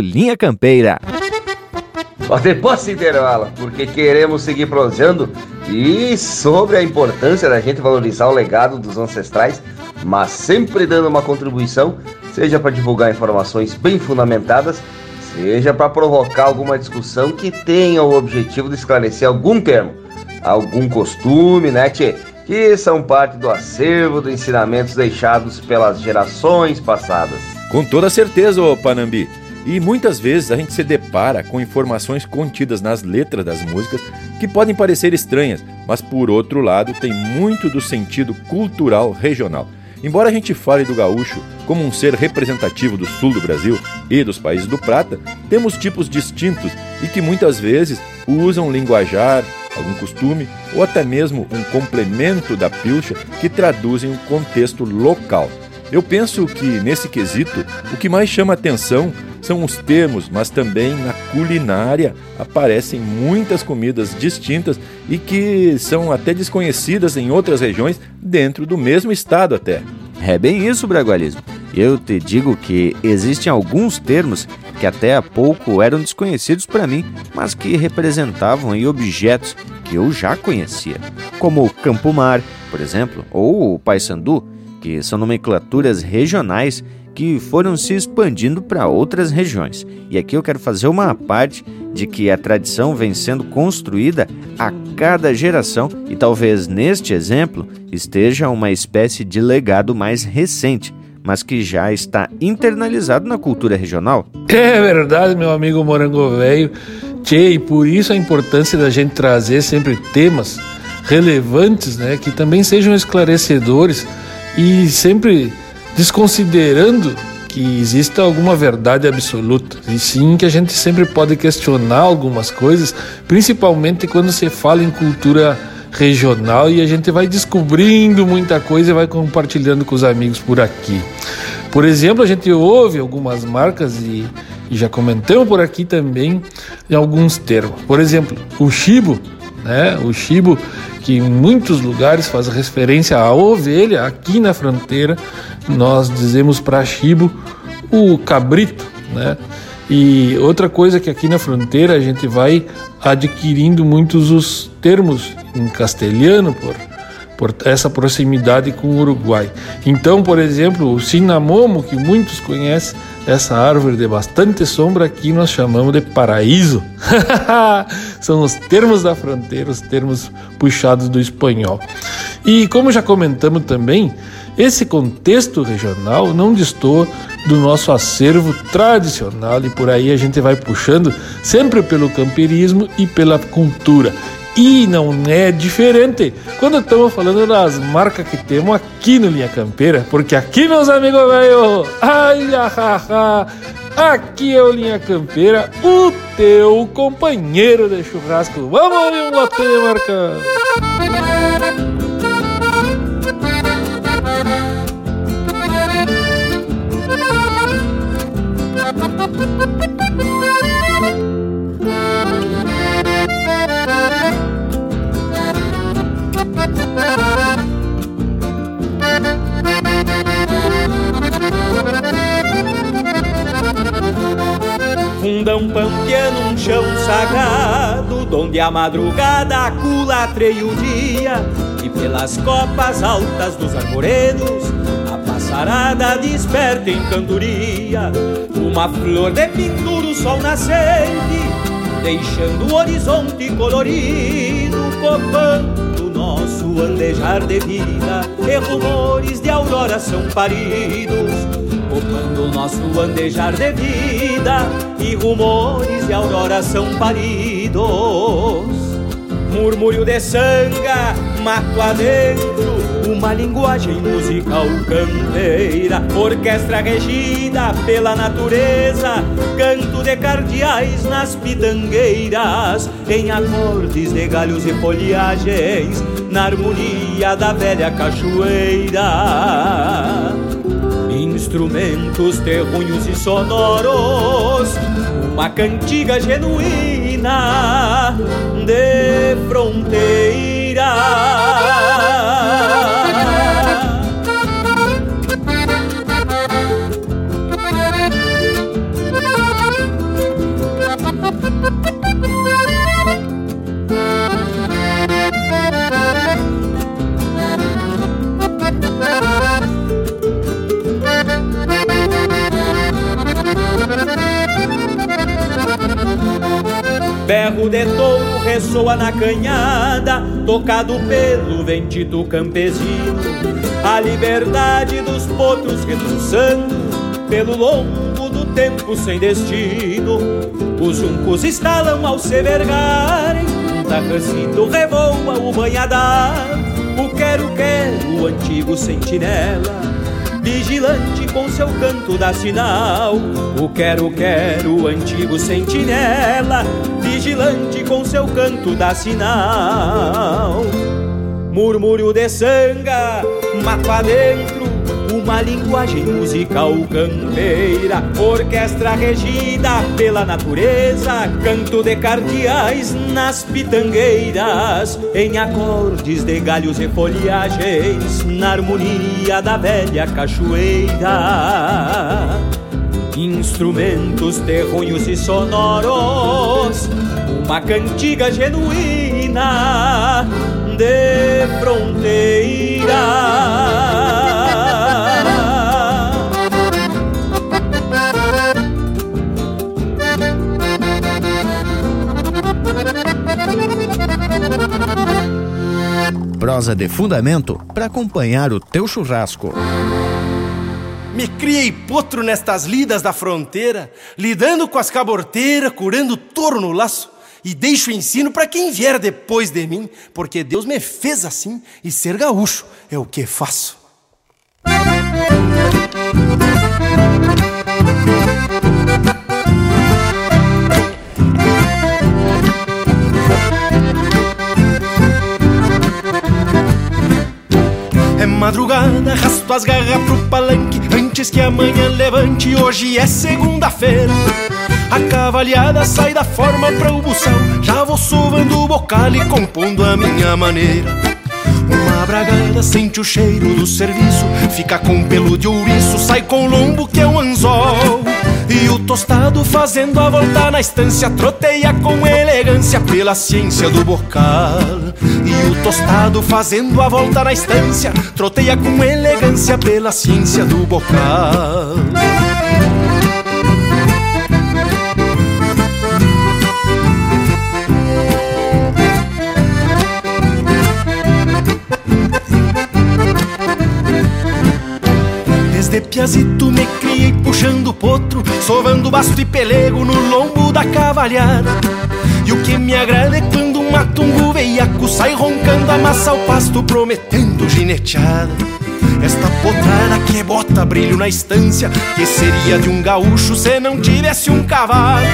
Linha Campeira. Mas depois se intervala, porque queremos seguir prosseando e sobre a importância da gente valorizar o legado dos ancestrais, mas sempre dando uma contribuição, seja para divulgar informações bem fundamentadas, seja para provocar alguma discussão que tenha o objetivo de esclarecer algum termo, algum costume, né, tchê? Que são parte do acervo de ensinamentos deixados pelas gerações passadas. Com toda certeza, ô Panambi. E muitas vezes a gente se depara com informações contidas nas letras das músicas que podem parecer estranhas, mas por outro lado tem muito do sentido cultural regional. Embora a gente fale do gaúcho como um ser representativo do sul do Brasil e dos países do Prata, temos tipos distintos e que muitas vezes usam linguajar, algum costume ou até mesmo um complemento da pilcha que traduzem o contexto local. Eu penso que, nesse quesito, o que mais chama atenção são os termos, mas também na culinária aparecem muitas comidas distintas e que são até desconhecidas em outras regiões dentro do mesmo estado até. É bem isso, Bragualismo. Eu te digo que existem alguns termos que até há pouco eram desconhecidos para mim, mas que representavam objetos que eu já conhecia, como o Campo Mar, por exemplo, ou o Paysandu, que são nomenclaturas regionais que foram se expandindo para outras regiões. E aqui eu quero fazer uma parte de que a tradição vem sendo construída a cada geração e talvez neste exemplo esteja uma espécie de legado mais recente, mas que já está internalizado na cultura regional. É verdade, meu amigo Morango Velho. Tchê, e por isso a importância da gente trazer sempre temas relevantes, né, que também sejam esclarecedores e sempre desconsiderando que exista alguma verdade absoluta. E sim que a gente sempre pode questionar algumas coisas, principalmente quando se fala em cultura regional e a gente vai descobrindo muita coisa e vai compartilhando com os amigos por aqui. Por exemplo, a gente ouve algumas marcas e, e já comentamos por aqui também em alguns termos. Por exemplo, o chibo, né? O chibo que em muitos lugares faz referência à ovelha, aqui na fronteira nós dizemos para chibo o cabrito, né? E outra coisa que aqui na fronteira a gente vai adquirindo muitos os termos em castelhano por, por essa proximidade com o Uruguai. Então, por exemplo, o cinamomo, que muitos conhecem, essa árvore de bastante sombra aqui nós chamamos de paraíso. São os termos da fronteira, os termos puxados do espanhol. E como já comentamos também, esse contexto regional não destoa do nosso acervo tradicional e por aí a gente vai puxando sempre pelo camperismo e pela cultura. E não é diferente quando estamos falando das marcas que temos aqui no Linha Campeira, porque aqui, meus amigos velho, ai, ah, Aqui é o Linha Campeira, o teu companheiro de churrasco. Vamos ouvir um lote marcando. Fundão pampiano, um chão sagrado, onde a madrugada aculatreia o dia, e pelas copas altas dos arvoredos, a passarada desperta em cantoria, uma flor de pintura, o sol nascente, deixando o horizonte colorido, copando nosso andejar de vida, e rumores de aurora são paridos Ocupando o nosso andejar de vida E rumores de aurora são paridos. Murmúrio de sanga, mato adentro Uma linguagem musical campeira Orquestra regida pela natureza Canto de cardeais nas pitangueiras Em acordes de galhos e folhagens Na harmonia da velha cachoeira instrumentos terrunhos e sonoros, uma cantiga genuína de fronteira. Berro de touro ressoa na canhada, tocado pelo ventito campesino. A liberdade dos potros reduçando pelo longo do tempo sem destino. Os juncos estalam ao se vergarem, tarrancito revoa o banhadar. O quero-quero, o antigo sentinela vigilante com seu canto dá sinal. O quero, quero, o antigo sentinela, vigilante com seu canto dá sinal. Murmúrio de sanga, mato adentro, uma linguagem musical campeira, orquestra regida pela natureza, canto de cardeais nas pitangueiras, em acordes de galhos e folhagens, na harmonia da velha cachoeira. Instrumentos terronhos e sonoros, uma cantiga genuína de fronteira. De fundamento para acompanhar o teu churrasco. Me criei potro nestas lidas da fronteira, lidando com as caborteiras, curando touro no laço. E deixo o ensino para quem vier depois de mim, porque Deus me fez assim e ser gaúcho é o que faço. Madrugada, arrasto as garras pro palanque Antes que amanhã levante, hoje é segunda-feira. A cavalhada sai da forma para o buçal Já vou sovando o bocal e compondo a minha maneira. Uma bragada sente o cheiro do serviço Fica com pelo de ouriço, sai com lombo que é um anzol E o tostado fazendo a volta na estância Troteia com elegância pela ciência do bocal. E o tostado fazendo a volta na estância Troteia com elegância pela ciência do bocal Desde piazito me criei puxando potro Sovando basto e pelego no lombo da cavalhada. E o que me agrada é quando um matungo veiaco Sai roncando, amassa o pasto prometendo gineteada. Esta potrada que bota brilho na estância Que seria de um gaúcho se não tivesse um cavalo.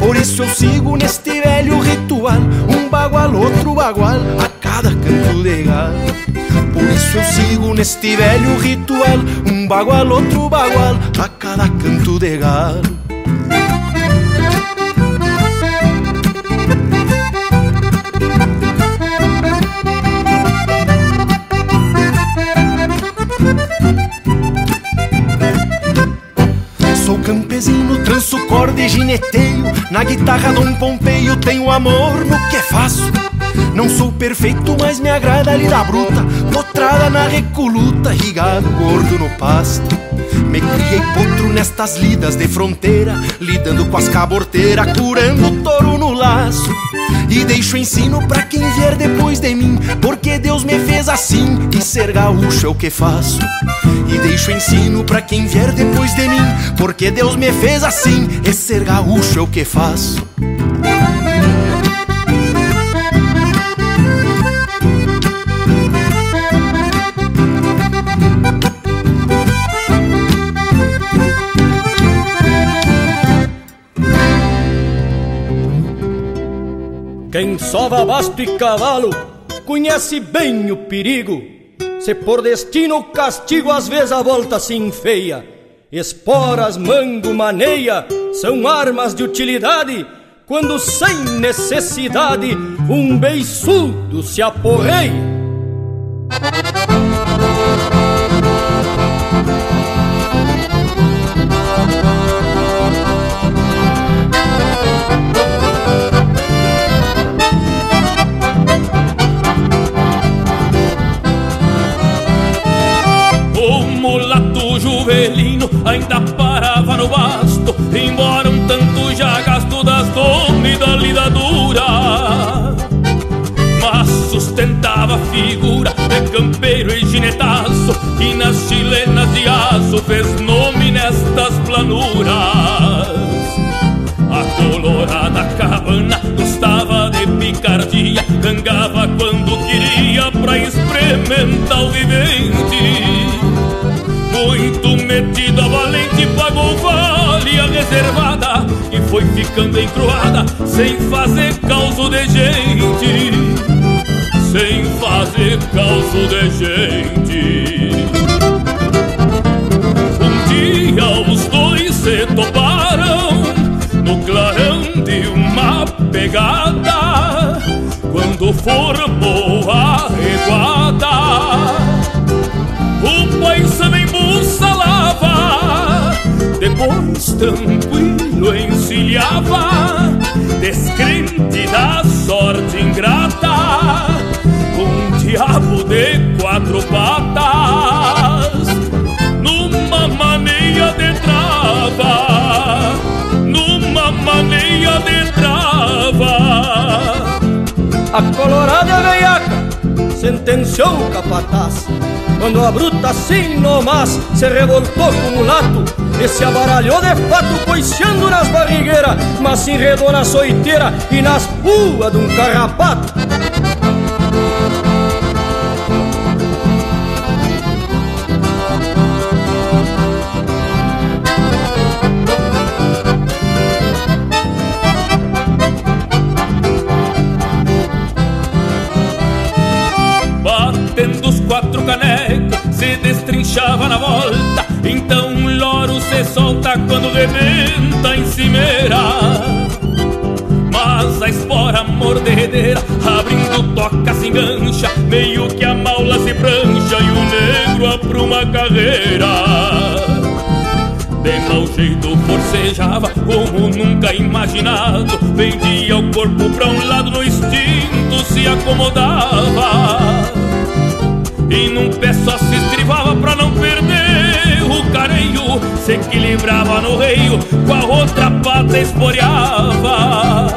Por isso eu sigo neste velho ritual Um bagual, outro bagual a cada canto de Por isso eu sigo neste velho ritual. Um bagual, outro bagual a cada canto de galo Sou campesino, tranço corda e gineteio. Na guitarra Dom Pompeio tenho amor no que faço. Não sou perfeito, mas me agrada a lida bruta. Potrada na recoluta, rigado gordo no pasto Me criei potro nestas lidas de fronteira Lidando com as caborteiras, curando o touro no laço. E deixo ensino pra quem vier depois de mim Porque Deus me fez assim e ser gaúcho é o que faço. E deixo ensino pra quem vier depois de mim Porque Deus me fez assim E ser gaúcho é o que faço sova basto e cavalo conhece bem o perigo. Se por destino o castigo às vezes a volta se enfeia. Esporas, mango, maneia são armas de utilidade. Quando sem necessidade um beiçudo se aporreia. Ainda parava no basto Embora um tanto já gasto das domes da lidadura Mas sustentava a figura de campeiro e ginetaço E nas chilenas de aço fez nome nestas planuras. A colorada cabana gostava de picardia Cangava quando queria pra experimentar o vivente. Muito metido a valente pagou vale a reservada. E foi ficando encruada sem fazer causo de gente. Sem fazer causo de gente. Um dia os dois se toparam No clarão de uma pegada Quando formou a reguada. O paisano embussalava Depois tranquilo encilhava Descrente da sorte ingrata Com um diabo de quatro patas Numa maneira de trava Numa maneira de trava. A colorada veiaca sentenciou o capataz Quando a bruta assim nomás se revoltou com o mulato E se abaralhou de fato coiceando nas barrigueiras Mas se enredou na soiteira e nas puas de um carrapato Batendo os quatro canecos, se destrinchava na volta. Quando rebenta em cimeira. Mas a espora mordedeira, abrindo toca se engancha. Meio que a maula se prancha e o negro apruma a carreira. De mau jeito forcejava como nunca imaginado Vendia o corpo pra um lado no instinto se acomodava E num pé só se estrivava pra não equilibrava no reio, com a outra pata esporeava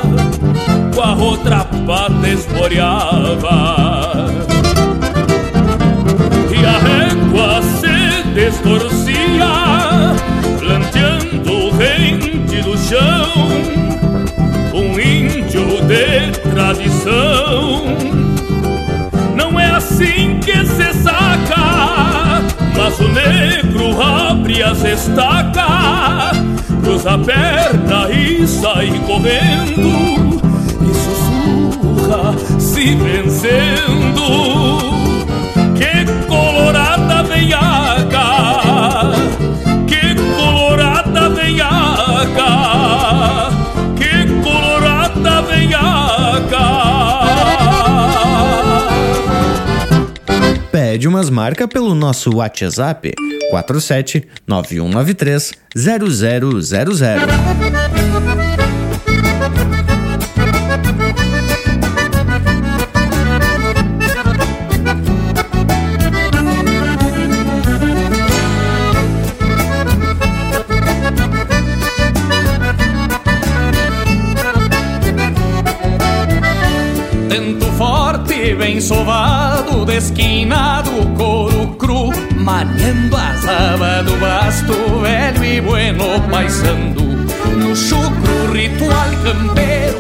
Com a outra pata esporeava E a régua se distorcia laço negro abre as estacas, cruza a perna e sai correndo, e sussurra se vencendo. Pede umas marcas pelo nosso WhatsApp 47 9193 0000. Tento forte, bem sovado, desquinado, couro cru, maniando as abas do basto, velho e bueno, paisando. No chucro ritual campeiro,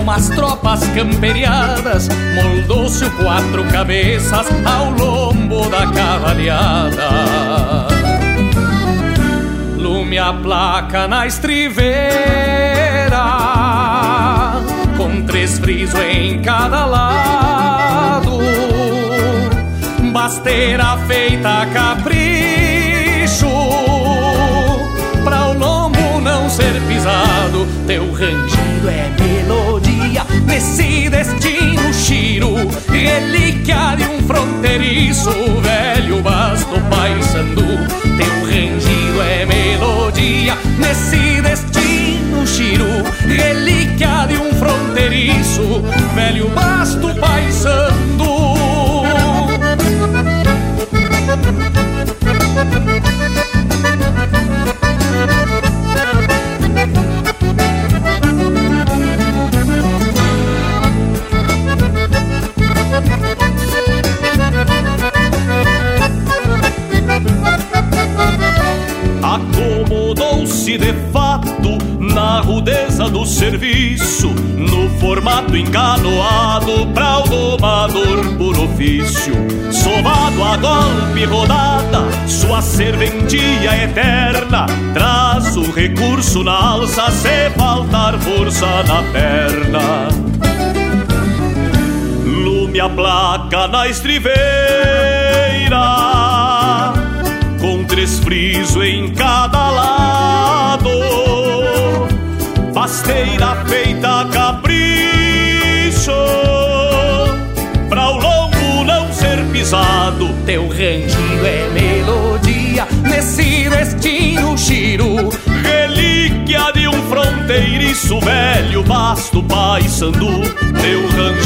umas tropas camperiadas, moldou-se o quatro cabeças ao lombo da cavalhada. Lume a placa na estriveira com três frisos em cada lado. Basteira feita a capricho, pra o lombo não ser pisado. Teu rangido é melodia nesse destino chiro, relíquia de um fronteiriço, velho basto paisando. Teu rangido é melodia nesse destino chiro, relíquia de um fronteiriço, velho basto paisando. Acomodou-se de fato na rudeza do serviço, no formato encanoado pra o domador por ofício. Sovado a golpe rodada, sua serventia eterna, traz o recurso na alça se faltar força na perna. Lume a placa na estriveira com três frisos em cada Basteira feita a capricho, pra o lombo não ser pisado. Teu rangido é melodia nesse destino chiro. Relíquia de um fronteiriço velho, basto paissandu. Teu rangido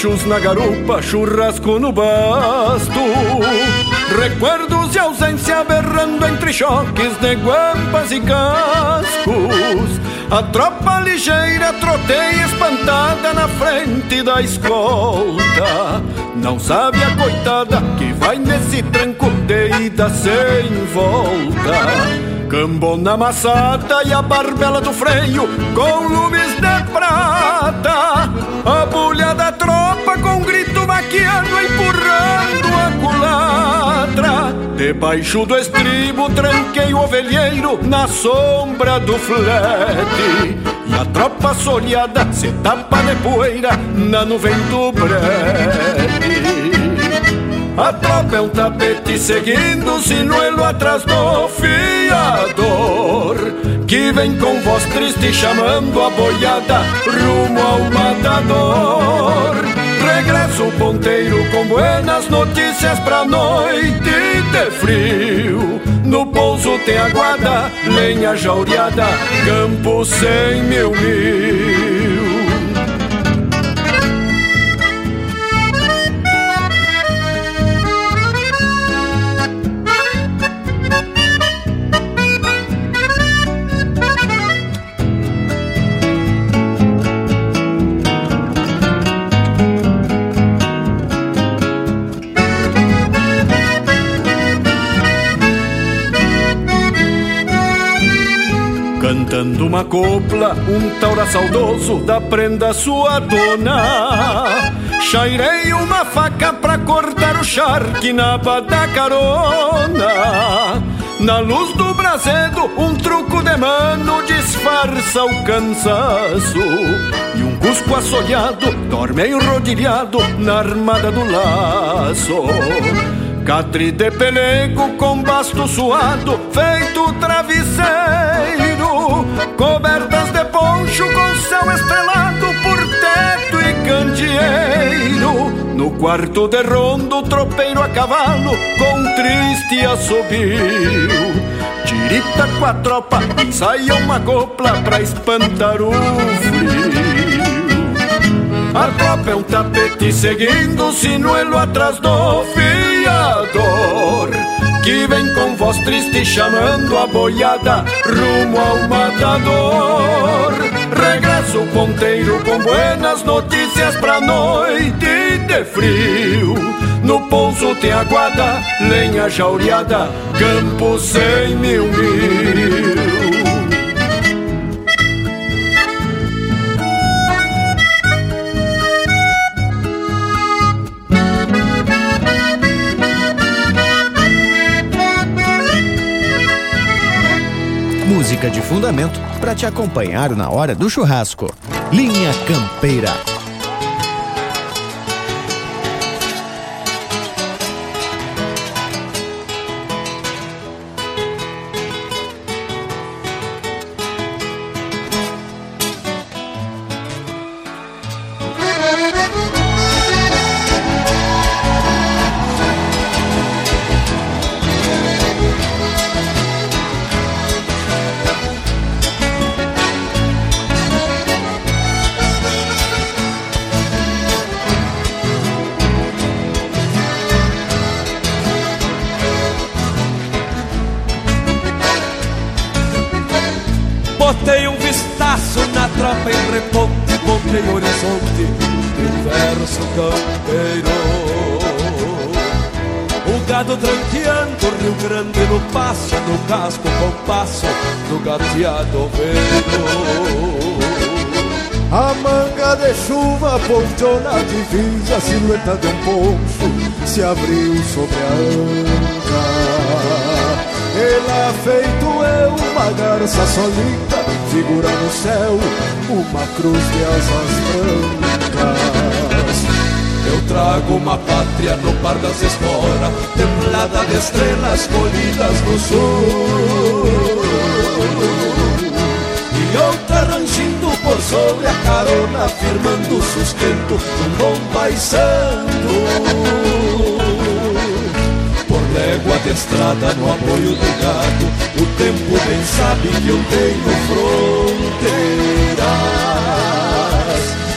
muda, ponchos na garupa, churrasco no basto. Recuerdos de ausência berrando entre choques de guampas e cascos. A tropa ligeira troteia espantada na frente da escolta. Não sabe a coitada que vai nesse tranco de ida sem volta. Cambona amassada e a barbela do freio com lumes de prata. A bulha da tropa grito vaqueano empurrando a culatra. Debaixo do estribo tranquei o ovelheiro na sombra do flete. E a tropa soleada se tapa de poeira na nuvem do brete. A tropa é um tapete seguindo sinuelo atrás do fiador Que vem com voz triste chamando a boiada rumo ao matador Regressa o ponteiro com buenas notícias pra noite de frio. No pouso tem aguada, lenha jaureada, campo sem mil mil Cantando uma copla, um taura saudoso da prenda sua dona. Chairei uma faca pra cortar o charque na da carona. Na luz do brasedo, um truco de mano disfarça o cansaço. E um cusco assolhado dorme enrodilhado na armada do laço. Catre de pelego com basto suado, feito travesseiro, cobertas de poncho com céu estrelado por teto e candeeiro. No quarto de rondo, tropeiro a cavalo com triste assobio. Tirita com a tropa, saia uma copla pra espantar o frio. A tropa é um tapete seguindo o sinuelo atrás do fiador Que vem com voz triste chamando a boiada rumo ao matador. Regressa o ponteiro com buenas notícias pra noite de frio. No pouso tem aguada, lenha jaureada, campo sem mil mil música de fundamento para te acompanhar na hora do churrasco. Linha Campeira. Na divisa, a silhueta de um poncho se abriu sobre a anca. Ela feito eu, uma garça solita, figura no céu, uma cruz de asas brancas. Eu trago uma pátria no par das esporas, templada de estrelas colhidas no sul. E por sobre a carona, firmando o sustento num bom paisano. Por légua de estrada no apoio do gado, o tempo bem sabe que eu tenho fronteiras.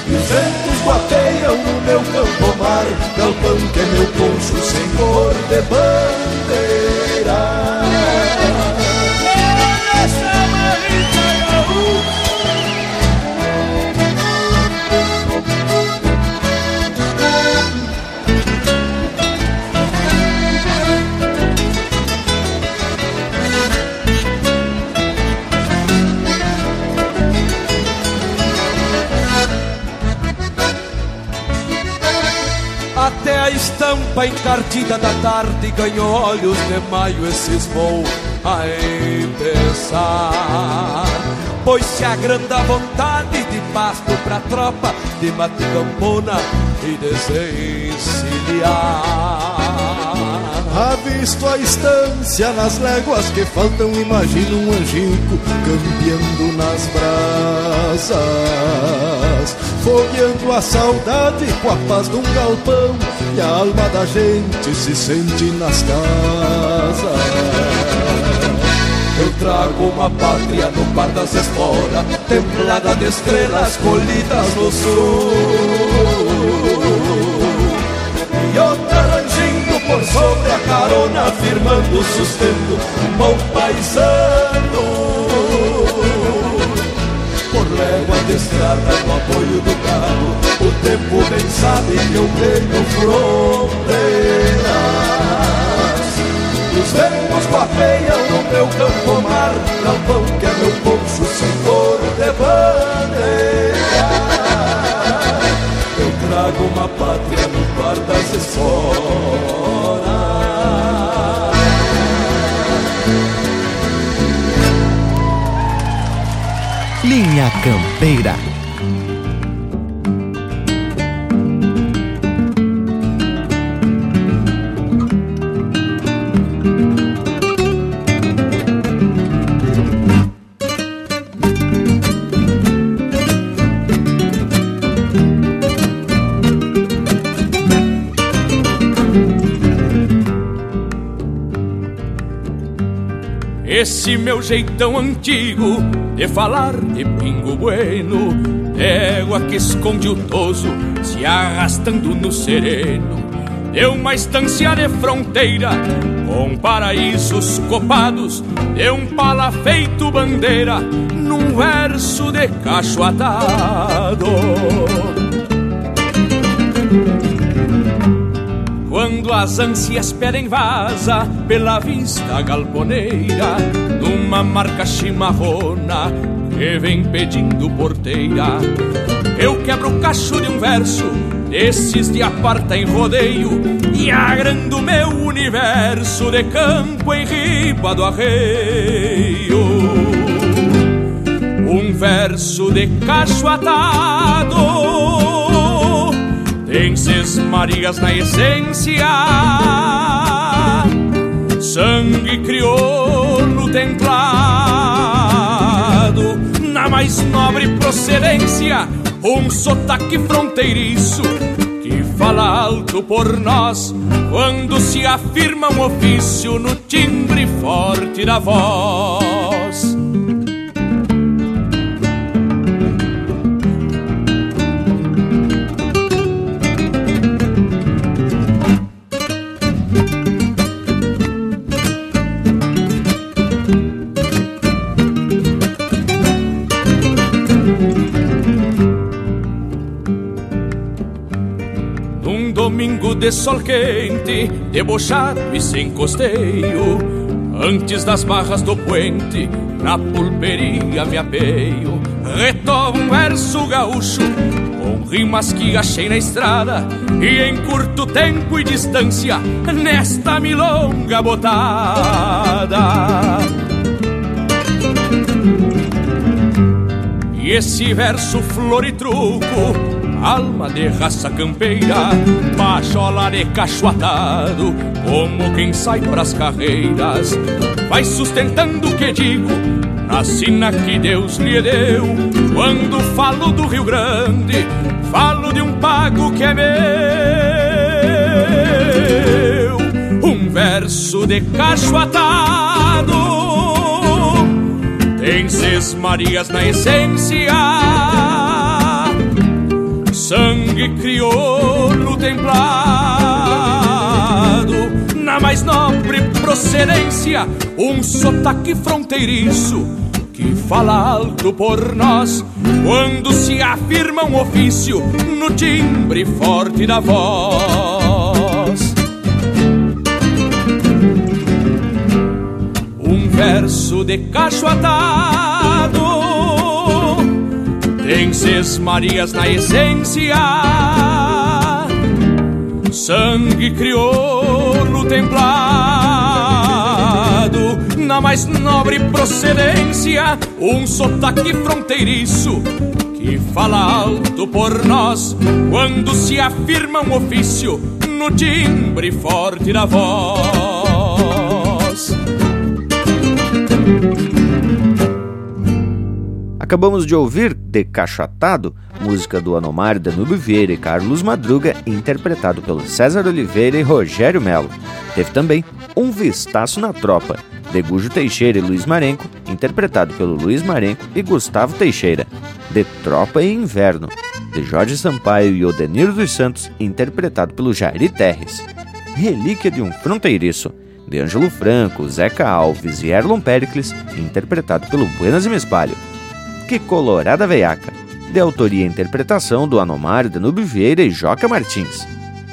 E os ventos guapeiam no meu campo mar, galpão que é meu poncho sem cor de bandeira. Estampa encartida da tarde ganhou olhos de maio e cismou a empezar. Pois se agranda a vontade de pasto pra tropa de mate campona e desencilhar. Avisto a estância nas léguas que faltam, imagino um angico campeando nas brasas, fogueando a saudade com a paz de um galpão e a alma da gente se sente nas casas. Eu trago uma pátria no par das esporas, templada de estrelas colhidas no sul. E outra rangindo por sobre a carona, firmando o sustento, um bom paisano. Por légua de estrada no apoio do carro, o tempo bem sabe que eu tenho fronteiras. Os ventos guapeiam no meu campo mar Galpão que é meu poncho se for de bandeira. Eu trago uma pátria no par das esporas. Linha Campeira Esse meu jeitão antigo de falar de pingo bueno, égua que esconde o toso se arrastando no sereno. De uma estância de fronteira com paraísos copados, de um pala feito bandeira num verso de cacho atado. Quando as ânsias pedem vaza pela vista galponeira, numa marca chimarrona que vem pedindo porteira, eu quebro o cacho de um verso desses de aparta em rodeio e agrando meu universo de campo em riba do arreio. Um verso de cacho atado tem Ses Marias na essência, sangue crioulo templado, na mais nobre procedência, um sotaque fronteiriço que fala alto por nós quando se afirma um ofício no timbre forte da voz. De sol quente, debochado e sem costeio. Antes das barras do puente, na pulperia me apeio. Retomo um verso gaúcho, com rimas que achei na estrada. E em curto tempo e distância, nesta milonga botada. E esse verso flor e truco alma de raça campeira, pachola de cachoatado, como quem sai pras carreiras, vai sustentando o que digo, na sina que Deus lhe deu. Quando falo do Rio Grande, falo de um pago que é meu, um verso de cachoatado, tem Ses Marias na essência sangue crioulo templado, na mais nobre procedência, um sotaque fronteiriço que fala alto por nós quando se afirma um ofício no timbre forte da voz. Um verso de cacho atado tem Ses Marias na essência, sangue crioulo templado, na mais nobre procedência, um sotaque fronteiriço que fala alto por nós quando se afirma um ofício no timbre forte da voz. Acabamos de ouvir Decachatado, música do Anomário Danúbio Vieira e Carlos Madruga, interpretado pelo César Oliveira e Rogério Melo. Teve também Um Vistaço na Tropa, de Gujo Teixeira e Luiz Marenco, interpretado pelo Luiz Marenco e Gustavo Teixeira. De Tropa e Inverno, de Jorge Sampaio e Odenir dos Santos, interpretado pelo Jairi Terres. Relíquia de um Fronteiriço, de Ângelo Franco, Zeca Alves e Erlon Pericles, interpretado pelo Buenas e Mespalho. Que Colorada Veiaca, de autoria e interpretação do Anomário Danúbio Vieira e Joca Martins.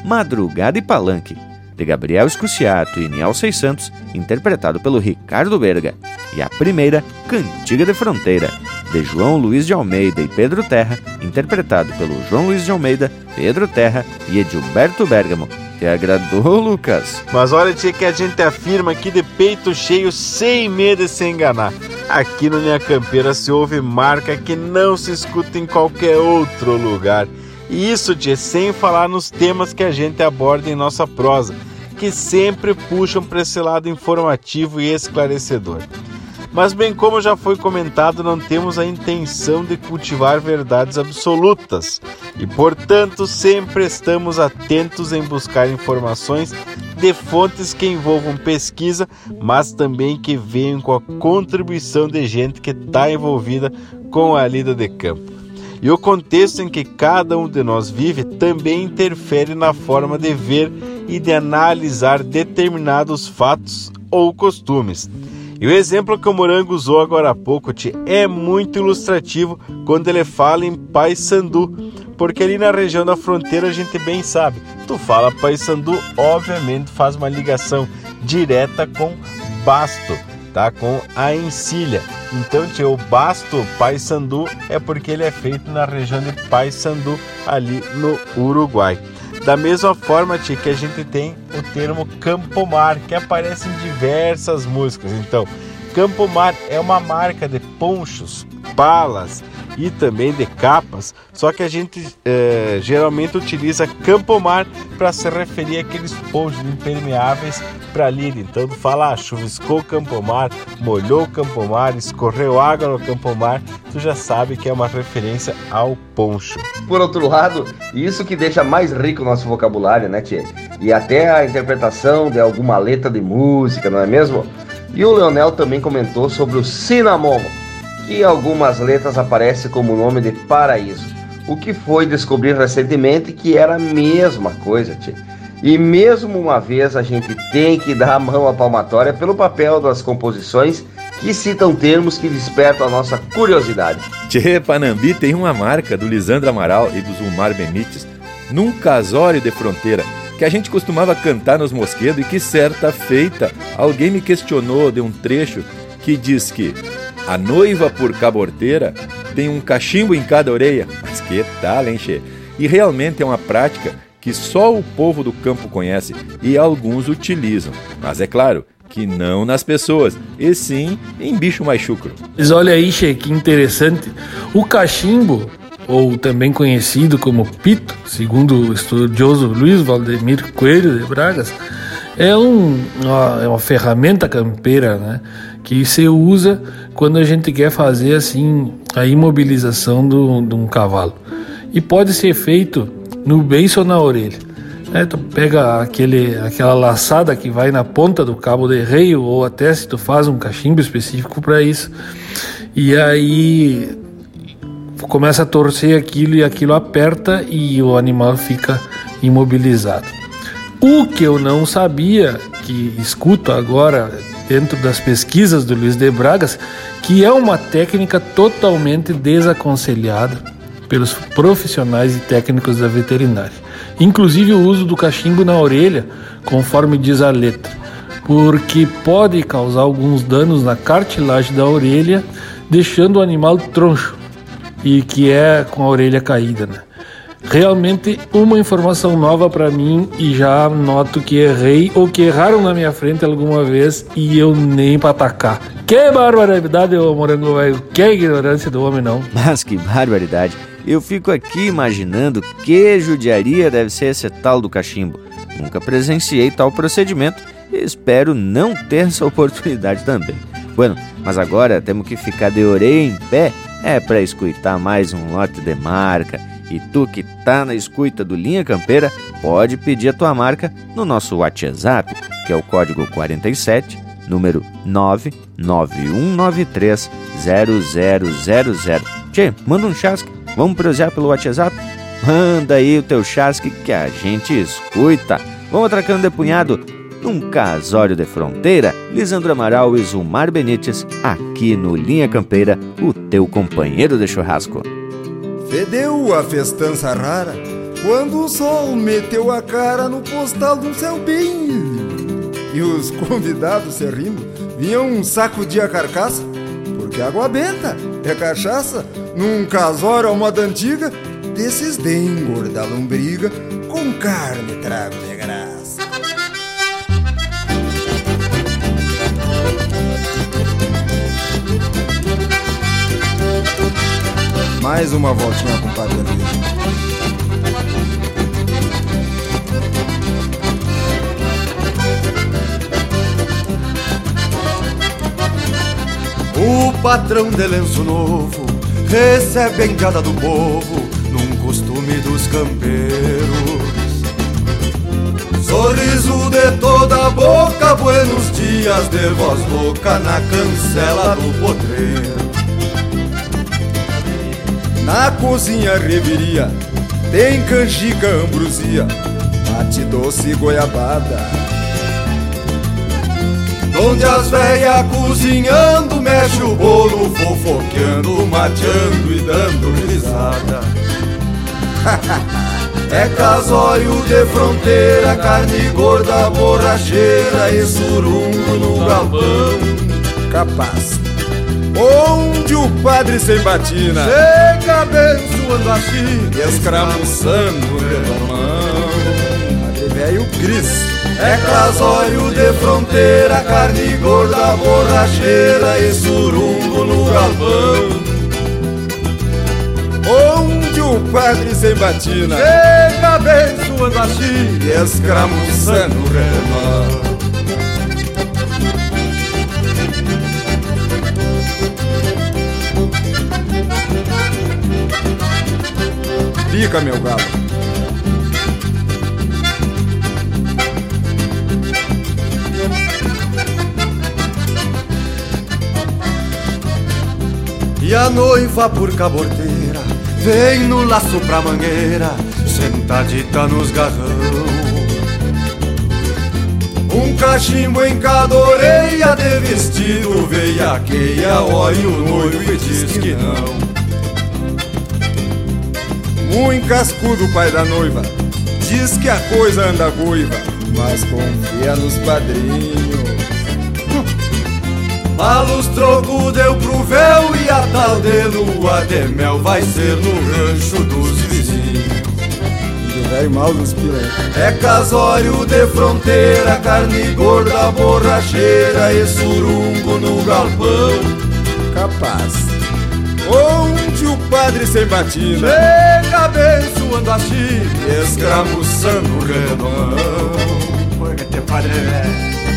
Madrugada e Palanque, de Gabriel Escuciato e Niel Seis Santos, interpretado pelo Ricardo Berga, e a primeira, Cantiga de Fronteira, de João Luiz de Almeida e Pedro Terra, interpretado pelo João Luiz de Almeida, Pedro Terra e Edilberto Bergamo. Te agradou, Lucas? Mas olha, tia, que a gente afirma aqui de peito cheio, sem medo de se enganar. Aqui no Linha Campeira se ouve marca que não se escuta em qualquer outro lugar. E isso, tia, sem falar nos temas que a gente aborda em nossa prosa que sempre puxam para esse lado informativo e esclarecedor. Mas, bem como já foi comentado, não temos a intenção de cultivar verdades absolutas e, portanto, sempre estamos atentos em buscar informações de fontes que envolvam pesquisa, mas também que venham com a contribuição de gente que está envolvida com a lida de campo. E o contexto em que cada um de nós vive também interfere na forma de ver e de analisar determinados fatos ou costumes. E o exemplo que o Morango usou agora há pouco te é muito ilustrativo quando ele fala em Pai Sandu, porque ali na região da fronteira a gente bem sabe, tu fala Pai Sandu, obviamente faz uma ligação direta com basto, tá? Com a encilha. Então, tio, o basto Paysandu é porque ele é feito na região de Paysandu, ali no Uruguai. Da mesma forma, tia, que a gente tem o termo Campo Mar, que aparece em diversas músicas. Então, Campo Mar é uma marca de ponchos, palas e também de capas, só que a gente é, geralmente utiliza Campo Mar para se referir àqueles ponchos impermeáveis para lida. Então, tu fala, ah, chuviscou Campo Mar, molhou Campo Mar, escorreu água no Campo Mar, tu já sabe que é uma referência ao poncho. Por outro lado, isso que deixa mais rico o nosso vocabulário, né, Tia? E até a interpretação de alguma letra de música, não é mesmo? E o Leonel também comentou sobre o Cinamomo, que algumas letras aparece como nome de paraíso, o que foi descobrir recentemente que era a mesma coisa, tia. E mesmo uma vez a gente tem que dar a mão à palmatória pelo papel das composições que citam termos que despertam a nossa curiosidade. Tchê, Panambi tem uma marca do Lisandro Amaral e do Zulmar Benites num casório de fronteira que a gente costumava cantar nos mosquedos e que certa feita alguém me questionou de um trecho que diz que a noiva por caborteira tem um cachimbo em cada orelha. Mas que tal, hein, che? E realmente é uma prática que só o povo do campo conhece e alguns utilizam. Mas é claro que não nas pessoas, e sim em bicho mais chucro. Mas olha aí, che, que interessante. O cachimbo, ou também conhecido como pito, segundo o estudioso Luiz Valdemir Coelho de Bragas, é, um, uma, é uma ferramenta campeira, né? Que se usa quando a gente quer fazer assim a imobilização de um cavalo. E pode ser feito no beiço ou na orelha. É, tu pega aquele, aquela laçada que vai na ponta do cabo de rei, ou até se tu faz um cachimbo específico para isso, e aí começa a torcer aquilo e aquilo aperta e o animal fica imobilizado. O que eu não sabia, que escuto agora dentro das pesquisas do Luiz de Bragas, que é uma técnica totalmente desaconselhada pelos profissionais e técnicos da veterinária. Inclusive o uso do cachimbo na orelha, conforme diz a letra, porque pode causar alguns danos na cartilagem da orelha, deixando o animal troncho e que é com a orelha caída, né? Realmente uma informação nova para mim e já noto que errei ou que erraram na minha frente alguma vez e eu nem para atacar. Que barbaridade, ô morango velho. Que ignorância do homem, não. Mas que barbaridade. Eu fico aqui imaginando que judiaria deve ser esse tal do cachimbo. Nunca presenciei tal procedimento e espero não ter essa oportunidade também. Bueno, mas agora temos que ficar de orelha em pé é para escutar mais um lote de marca. E tu que tá na escuta do Linha Campeira, pode pedir a tua marca no nosso WhatsApp, que é o código 47, número 991930000. Tchê, manda um chasque, vamos prosear pelo WhatsApp? Manda aí o teu chasque que a gente escuta. Vamos atracando de punhado num casório de fronteira, Lisandro Amaral e Zumar Benites, aqui no Linha Campeira, o teu companheiro de churrasco. Fedeu a festança rara quando o sol meteu a cara no postal um céu bem lindo. E os convidados se rindo vinham de a carcaça, porque água benta é cachaça, num casório à moda antiga, desses de engordar lombriga com carne trago de graça. Mais uma voltinha com o Padre O patrão de lenço novo recebe a enjada do povo num costume dos campeiros. Sorriso de toda a boca, buenos dias de voz louca na cancela do potreiro. Na cozinha reveria tem canjica, ambrosia, mate doce goiabada. Onde as velhas cozinhando mexe o bolo, fofoqueando, mateando e dando risada. é casório de fronteira, carne gorda, borracheira e surungo no galpão. Capaz onde o padre sem batina chega abençoando a China, escramuçando o redomão. Padre velho Cris. É casório de fronteira, carne gorda, borracheira e surungo no galpão. Onde o padre sem batina chega abençoando a China, e escramuçando o redomão. Fica, meu galo. E a noiva por caborteira vem no laço pra mangueira, sentadita nos garrão. Um cachimbo em cada orelha de vestido veiaqueia, olha o noivo e diz que não. Muito cascudo o pai da noiva. Diz que a coisa anda goiva Mas confia nos padrinhos. Malos troco deu pro véu E a tal de lua de mel Vai ser no rancho dos vizinhos. Do mal dos É casório de fronteira Carne gorda, borracheira E surungo no galpão. Capaz onde o padre sem batina chega abençoando a China, escramuçando o redomão.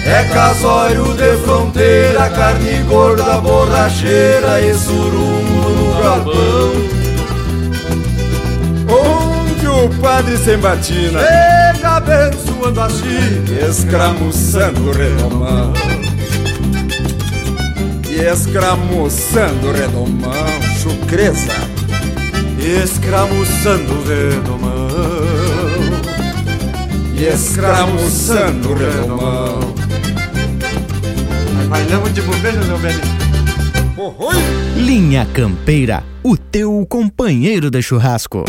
É casório de fronteira, carne gorda, borracheira e surungo no galpão. Onde o padre sem batina chega abençoando a China, escramuçando o redomão e escramuçando o redomão, chucreza. Escramuçando o redomão e escramuçando o redomão. Bailamos de bobeira, meu velho. Linha Campeira, o teu companheiro de churrasco.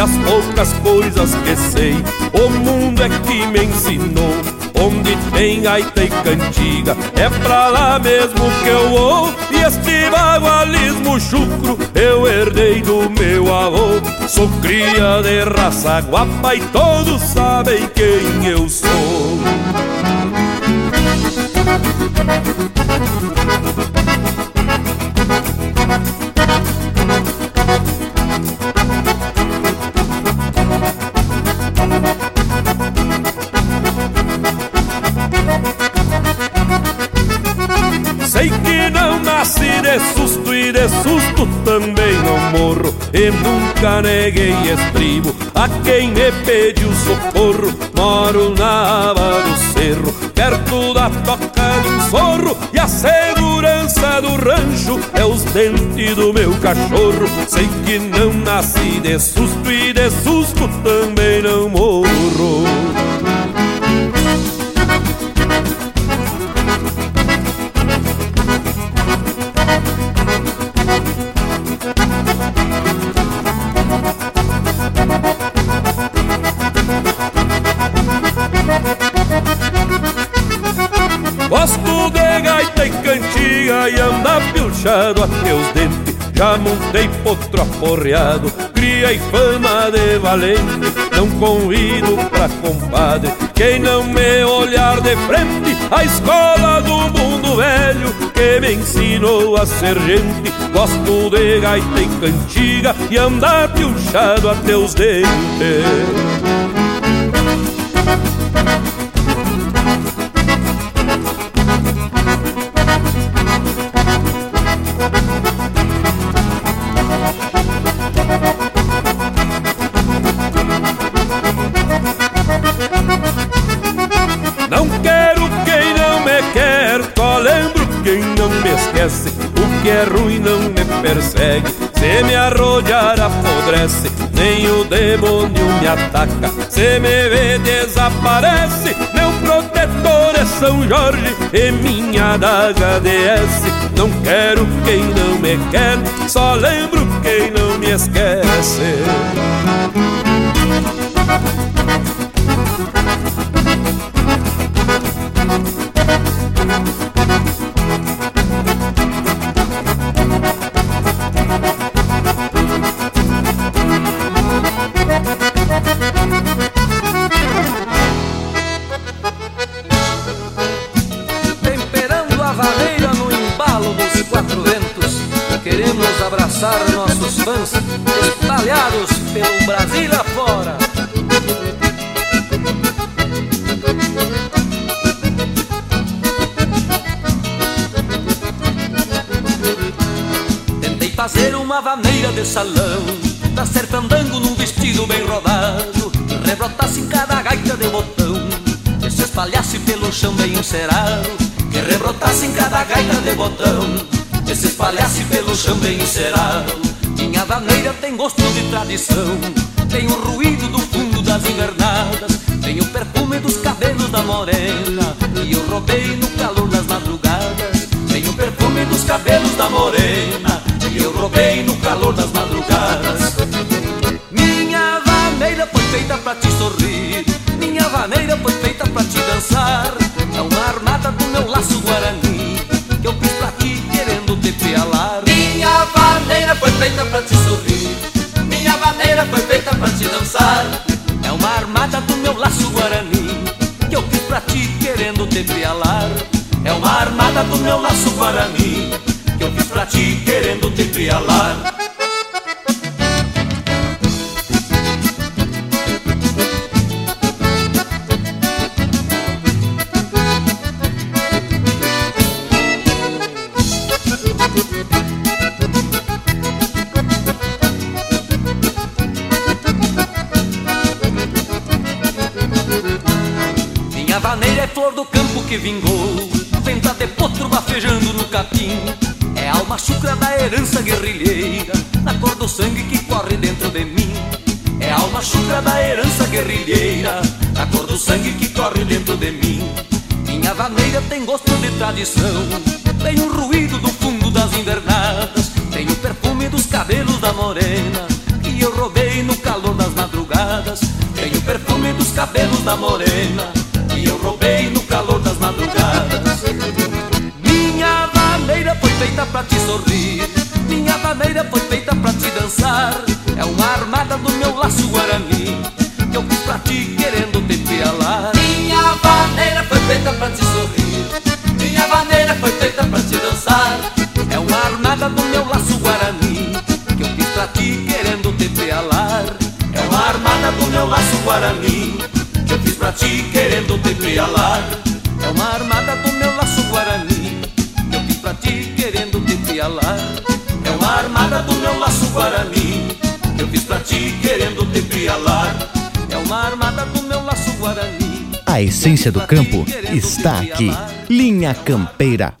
E as poucas coisas que sei O mundo é que me ensinou onde tem gaita e cantiga. É pra lá mesmo que eu vou, e este bagualismo chucro eu herdei do meu avô. Sou cria de raça guapa e todos sabem quem eu sou. Susto também não morro. E nunca neguei estribo a quem me pediu socorro. Moro na aba do cerro, perto da toca um sorro E a segurança do rancho é os dentes do meu cachorro. Sei que não nasci de susto e de susto também não morro anda pilchado a teus dentes Já montei potro aporreado, cria e fama de valente Não convido pra compadre, quem não me olhar de frente A escola do mundo velho que me ensinou a ser gente. Gosto de gaita e cantiga e andar pilchado a teus dentes persegue, se me arrojar apodrece. Nem o demônio me ataca, se me vê desaparece. Meu protetor é São Jorge e minha adaga DS. Não quero quem não me quer, só lembro quem não me esquece. Encerado Que rebrotasse em cada gaita de botão Que se espalhasse pelo chão bem encerado Minha vaneira tem gosto de tradição Tem o ruído do fundo das invernadas Tem o perfume dos cabelos da morena E eu roubei no calor das madrugadas Tem o perfume dos cabelos da morena E eu roubei no calor das madrugadas. Minha vaneira foi feita pra te sorrir Minha vaneira foi feita pra te dançar feita pra te sorrir. Minha vaneira foi feita pra te dançar. É uma armada do meu laço guarani Que eu fiz pra ti querendo te pialar É uma armada do meu laço guarani Que eu fiz pra ti querendo te pialar flor do campo que vingou Venta de potro bafejando no capim. É alma chucra da herança guerrilheira Na cor do sangue que corre dentro de mim. É alma chucra da herança guerrilheira Na cor do sangue que corre dentro de mim. Minha vaneira tem gosto de tradição Tem o ruído do fundo das invernadas Tem o perfume dos cabelos da morena Que eu roubei no calor das madrugadas. Tem o perfume dos cabelos da morena feita pra te sorrir, minha vaneira foi feita pra te dançar. É uma armada do meu laço guarani, que eu fiz pra ti querendo te pialar. Minha vaneira foi feita pra te sorrir, minha vaneira foi feita pra te dançar. É uma armada do meu laço guarani, que eu fiz pra ti querendo te pialar. É uma armada do meu laço guarani, que eu fiz pra ti querendo te pialar. É uma armada do meu armada do meu laço guarani, que eu fiz pra ti querendo te pialar. É uma armada do meu laço guarani. A essência do campo está aqui. Linha Campeira.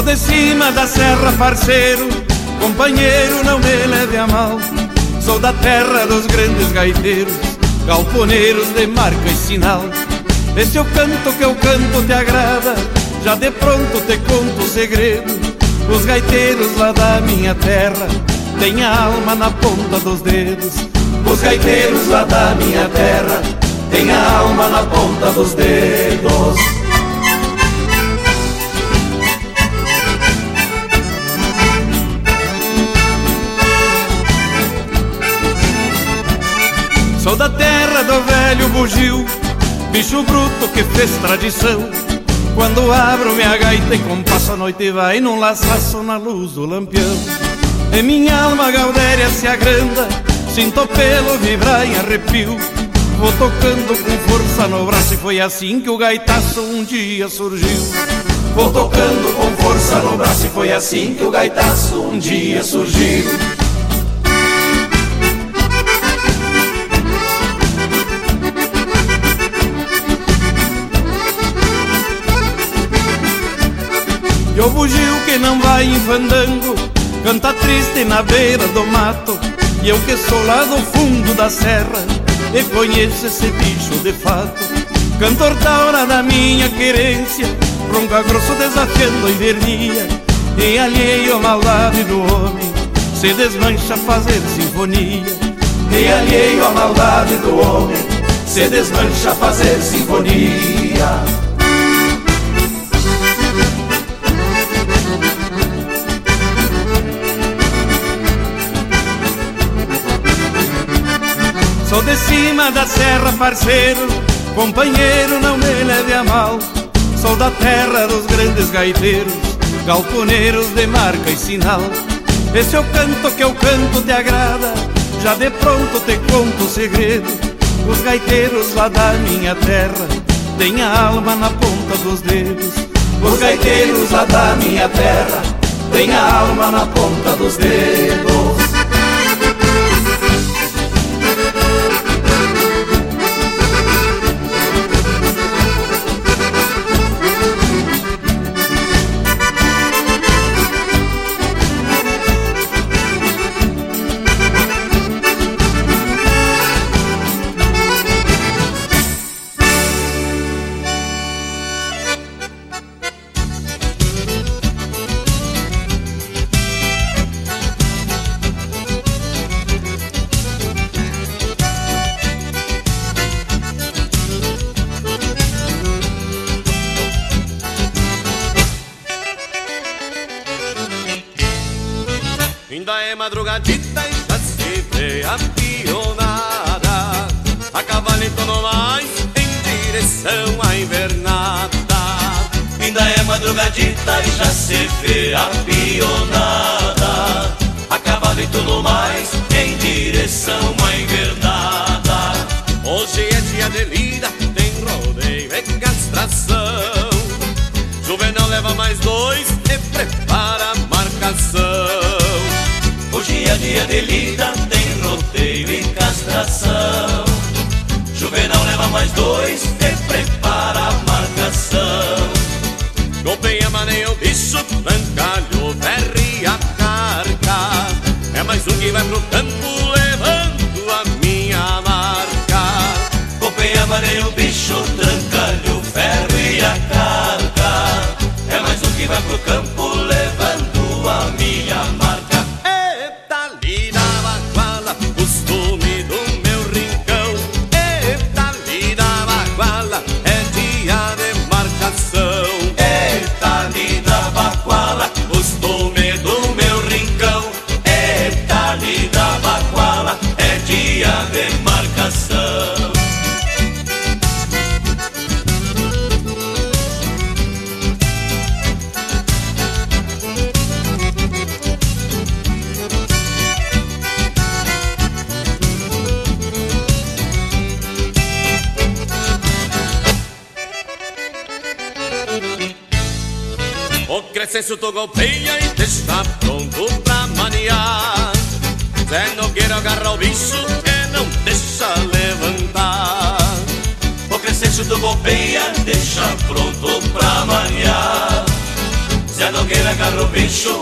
Sou de cima da serra, parceiro, companheiro, não me leve a mal. Sou da terra dos grandes gaiteiros, galponeiros de marca e sinal. Esse é o canto que eu canto te agrada, já de pronto te conto o segredo. Os gaiteiros lá da minha terra têm a alma na ponta dos dedos. Os gaiteiros lá da minha terra têm a alma na ponta dos dedos. Velho bugio, bicho bruto que fez tradição. Quando abro minha gaita e compasso a noite vai num laçaço na luz do lampião. E minha alma gaudéria se agranda, sinto pelo vibrar em arrepio. Vou tocando com força no braço e foi assim que o gaitaço um dia surgiu. Vou tocando com força no braço e foi assim que o gaitaço um dia surgiu. E o bugio que não vai em fandango Canta triste na beira do mato. E eu que sou lá do fundo da serra E conheço esse bicho de fato. Cantor da hora da minha querência Ronca grosso desafiando a invernia E alheio à maldade do homem Se desmancha a fazer sinfonia. E alheio à maldade do homem Se desmancha a fazer sinfonia Sou de cima da serra, parceiro, companheiro, não me leve a mal. Sou da terra dos grandes gaiteiros, galponeiros de marca e sinal. Esse é o canto que eu canto te agrada, já de pronto te conto o segredo. Os gaiteiros lá da minha terra têm a alma na ponta dos dedos. Os gaiteiros lá da minha terra têm a alma na ponta dos dedos.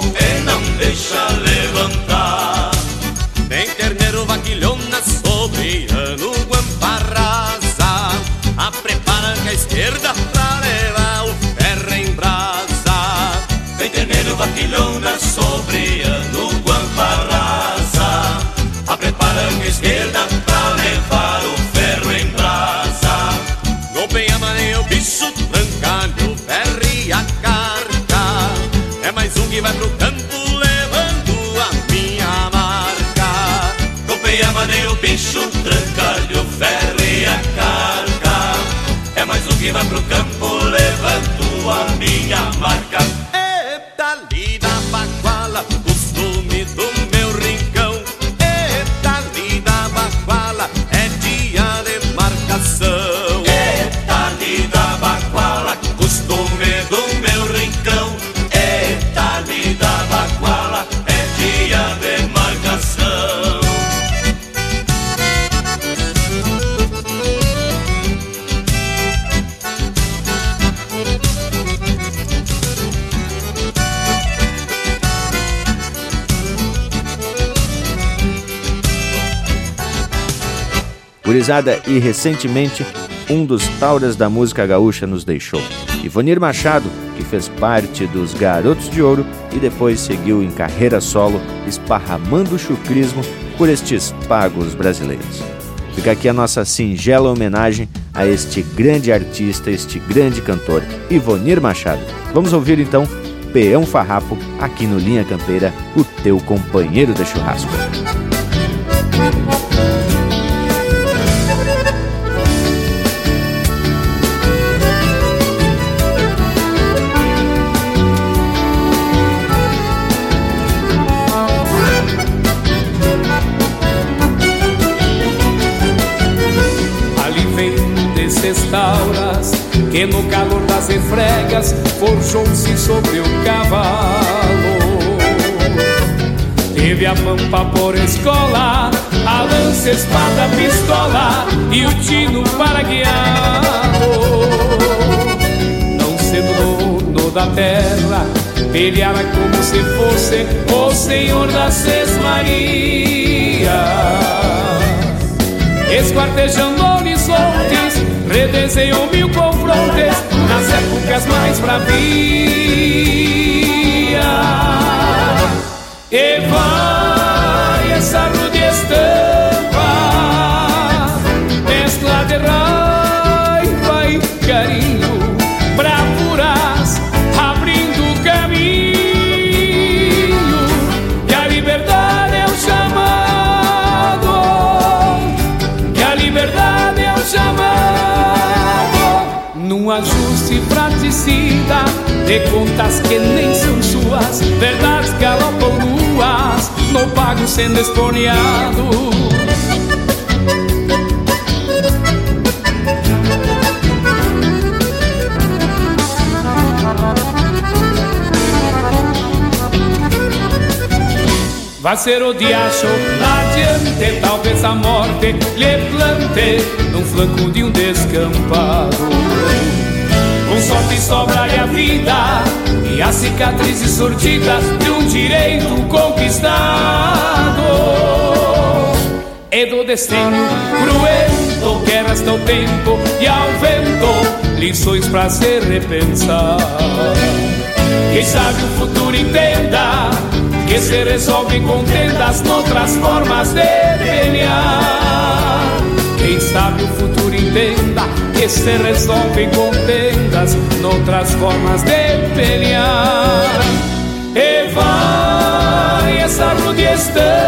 Bicho e não E recentemente um dos tauras da música gaúcha nos deixou. Ivonir Machado, que fez parte dos Garotos de Ouro e depois seguiu em carreira solo, esparramando o chucrismo por estes pagos brasileiros. Fica aqui a nossa singela homenagem a este grande artista, este grande cantor, Ivonir Machado. Vamos ouvir então Peão Farrapo aqui no Linha Campeira, o teu companheiro de churrasco. Que no calor das refregas forjou-se sobre o cavalo. Teve a pampa por escola, a lança, espada, pistola e o tino para guiá-lo. Não sendo dono da terra, peleara como se fosse o senhor das seis Marias esquartejando horizontes, mil confrontes nas épocas mais bravias. E vai essa rude De contas que nem são suas Verdades galopam nuas No pago sendo esponeado Vai ser o diacho adiante, talvez a morte lhe plante no flanco de um descampado. Com sobraria a vida e as cicatrizes surtidas de um direito conquistado. E do destino cruento que resta o tempo e ao vento lições pra se repensar. Quem sabe o futuro entenda que se resolvem contendas noutras formas de pelear. Quem sabe o futuro entenda que se resolvem contendas noutras formas de pelear. E vai essa rude estampa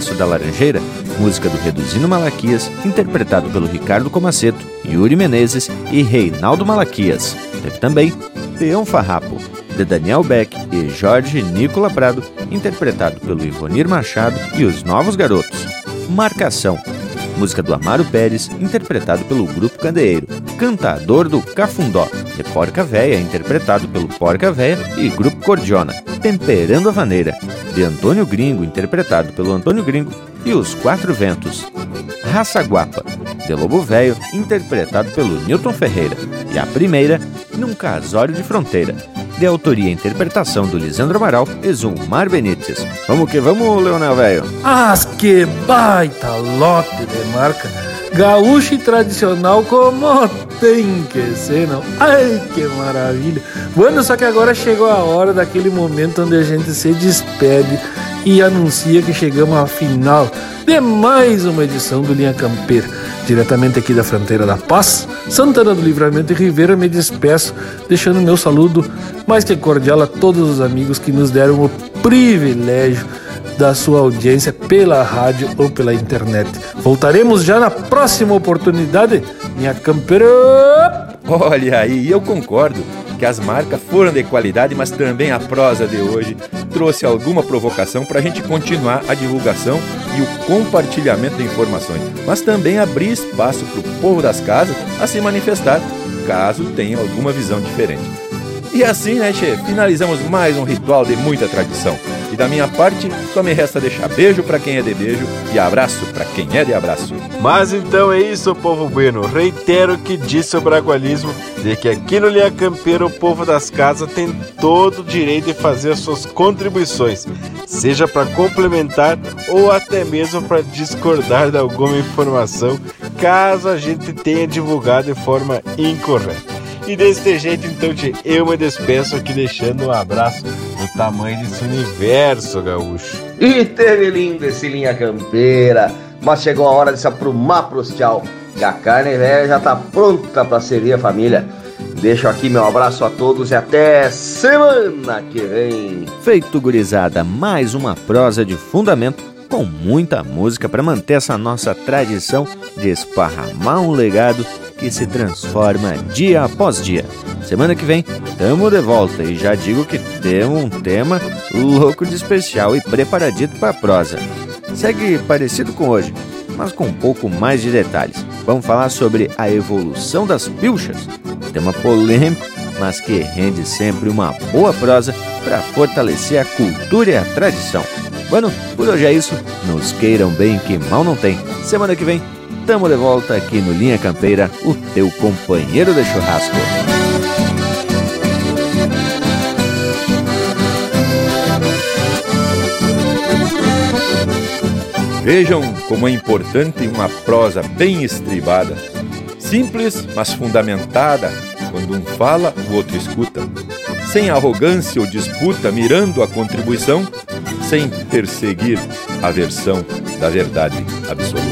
Passo da Laranjeira, música do Reduzindo Malaquias, interpretado pelo Ricardo Comaceto, Yuri Menezes e Reinaldo Malaquias. Teve também Peão Farrapo, de Daniel Beck e Jorge Nicola Prado, interpretado pelo Ivonir Machado e os Novos Garotos. Marcação, música do Amaro Pérez, interpretado pelo Grupo Candeeiro. Cantador do Cafundó, de Porca Véia, interpretado pelo Porca Véia e Grupo Cordiona. Temperando a Vaneira, de Antônio Gringo, interpretado pelo Antônio Gringo, e Os Quatro Ventos. Raça Guapa, de Lobo Velho, interpretado pelo Newton Ferreira. E a primeira, Num Casório de Fronteira, de autoria e interpretação do Lisandro Amaral e Zulmar Benítez. Vamos que vamos, Leonel Velho! Ah, que baita lote de marca! Gaúcho e tradicional como tem que ser, não? Ai, que maravilha! Bueno, só que agora chegou a hora daquele momento onde a gente se despede e anuncia que chegamos à final de mais uma edição do Linha Campeira. Diretamente aqui da fronteira da Paz, Santana do Livramento e Ribeira, me despeço, deixando meu saludo mais que cordial a todos os amigos que nos deram o privilégio da sua audiência pela rádio ou pela internet. Voltaremos já na próxima oportunidade, minha campeira. Olha aí, eu concordo que as marcas foram de qualidade, mas também a prosa de hoje trouxe alguma provocação para a gente continuar a divulgação e o compartilhamento de informações, mas também abrir espaço para o povo das casas a se manifestar caso tenha alguma visão diferente. E assim, né, Che, finalizamos mais um ritual de muita tradição. E da minha parte, só me resta deixar beijo para quem é de beijo e abraço para quem é de abraço. Mas então é isso, povo bueno. Reitero o que disse o bragualismo de que aqui no Linha Campeira o povo das casas tem todo o direito de fazer as suas contribuições, seja para complementar ou até mesmo para discordar de alguma informação, caso a gente tenha divulgado de forma incorreta. E desse jeito, então, eu me despeço aqui deixando um abraço do tamanho desse universo, gaúcho. E teve lindo esse linha campeira, mas chegou a hora de se aprumar pros tchau, que a carne velha já tá pronta para servir a família. Deixo aqui meu abraço a todos e até semana que vem. Feito gurizada, mais uma prosa de fundamento com muita música para manter essa nossa tradição de esparramar um legado que se transforma dia após dia. Semana que vem, tamo de volta e já digo que temos um tema louco de especial e preparadito para prosa. Segue parecido com hoje, mas com um pouco mais de detalhes. Vamos falar sobre a evolução das pilchas, tema polêmico, mas que rende sempre uma boa prosa para fortalecer a cultura e a tradição. Bueno, por hoje é isso. Nos queiram bem que mal não tem. Semana que vem Tamo de volta aqui no Linha Campeira, o teu companheiro de churrasco. Vejam como é importante uma prosa bem estribada, simples, mas fundamentada. Quando um fala, o outro escuta. Sem arrogância ou disputa, mirando a contribuição, sem perseguir a versão da verdade absoluta.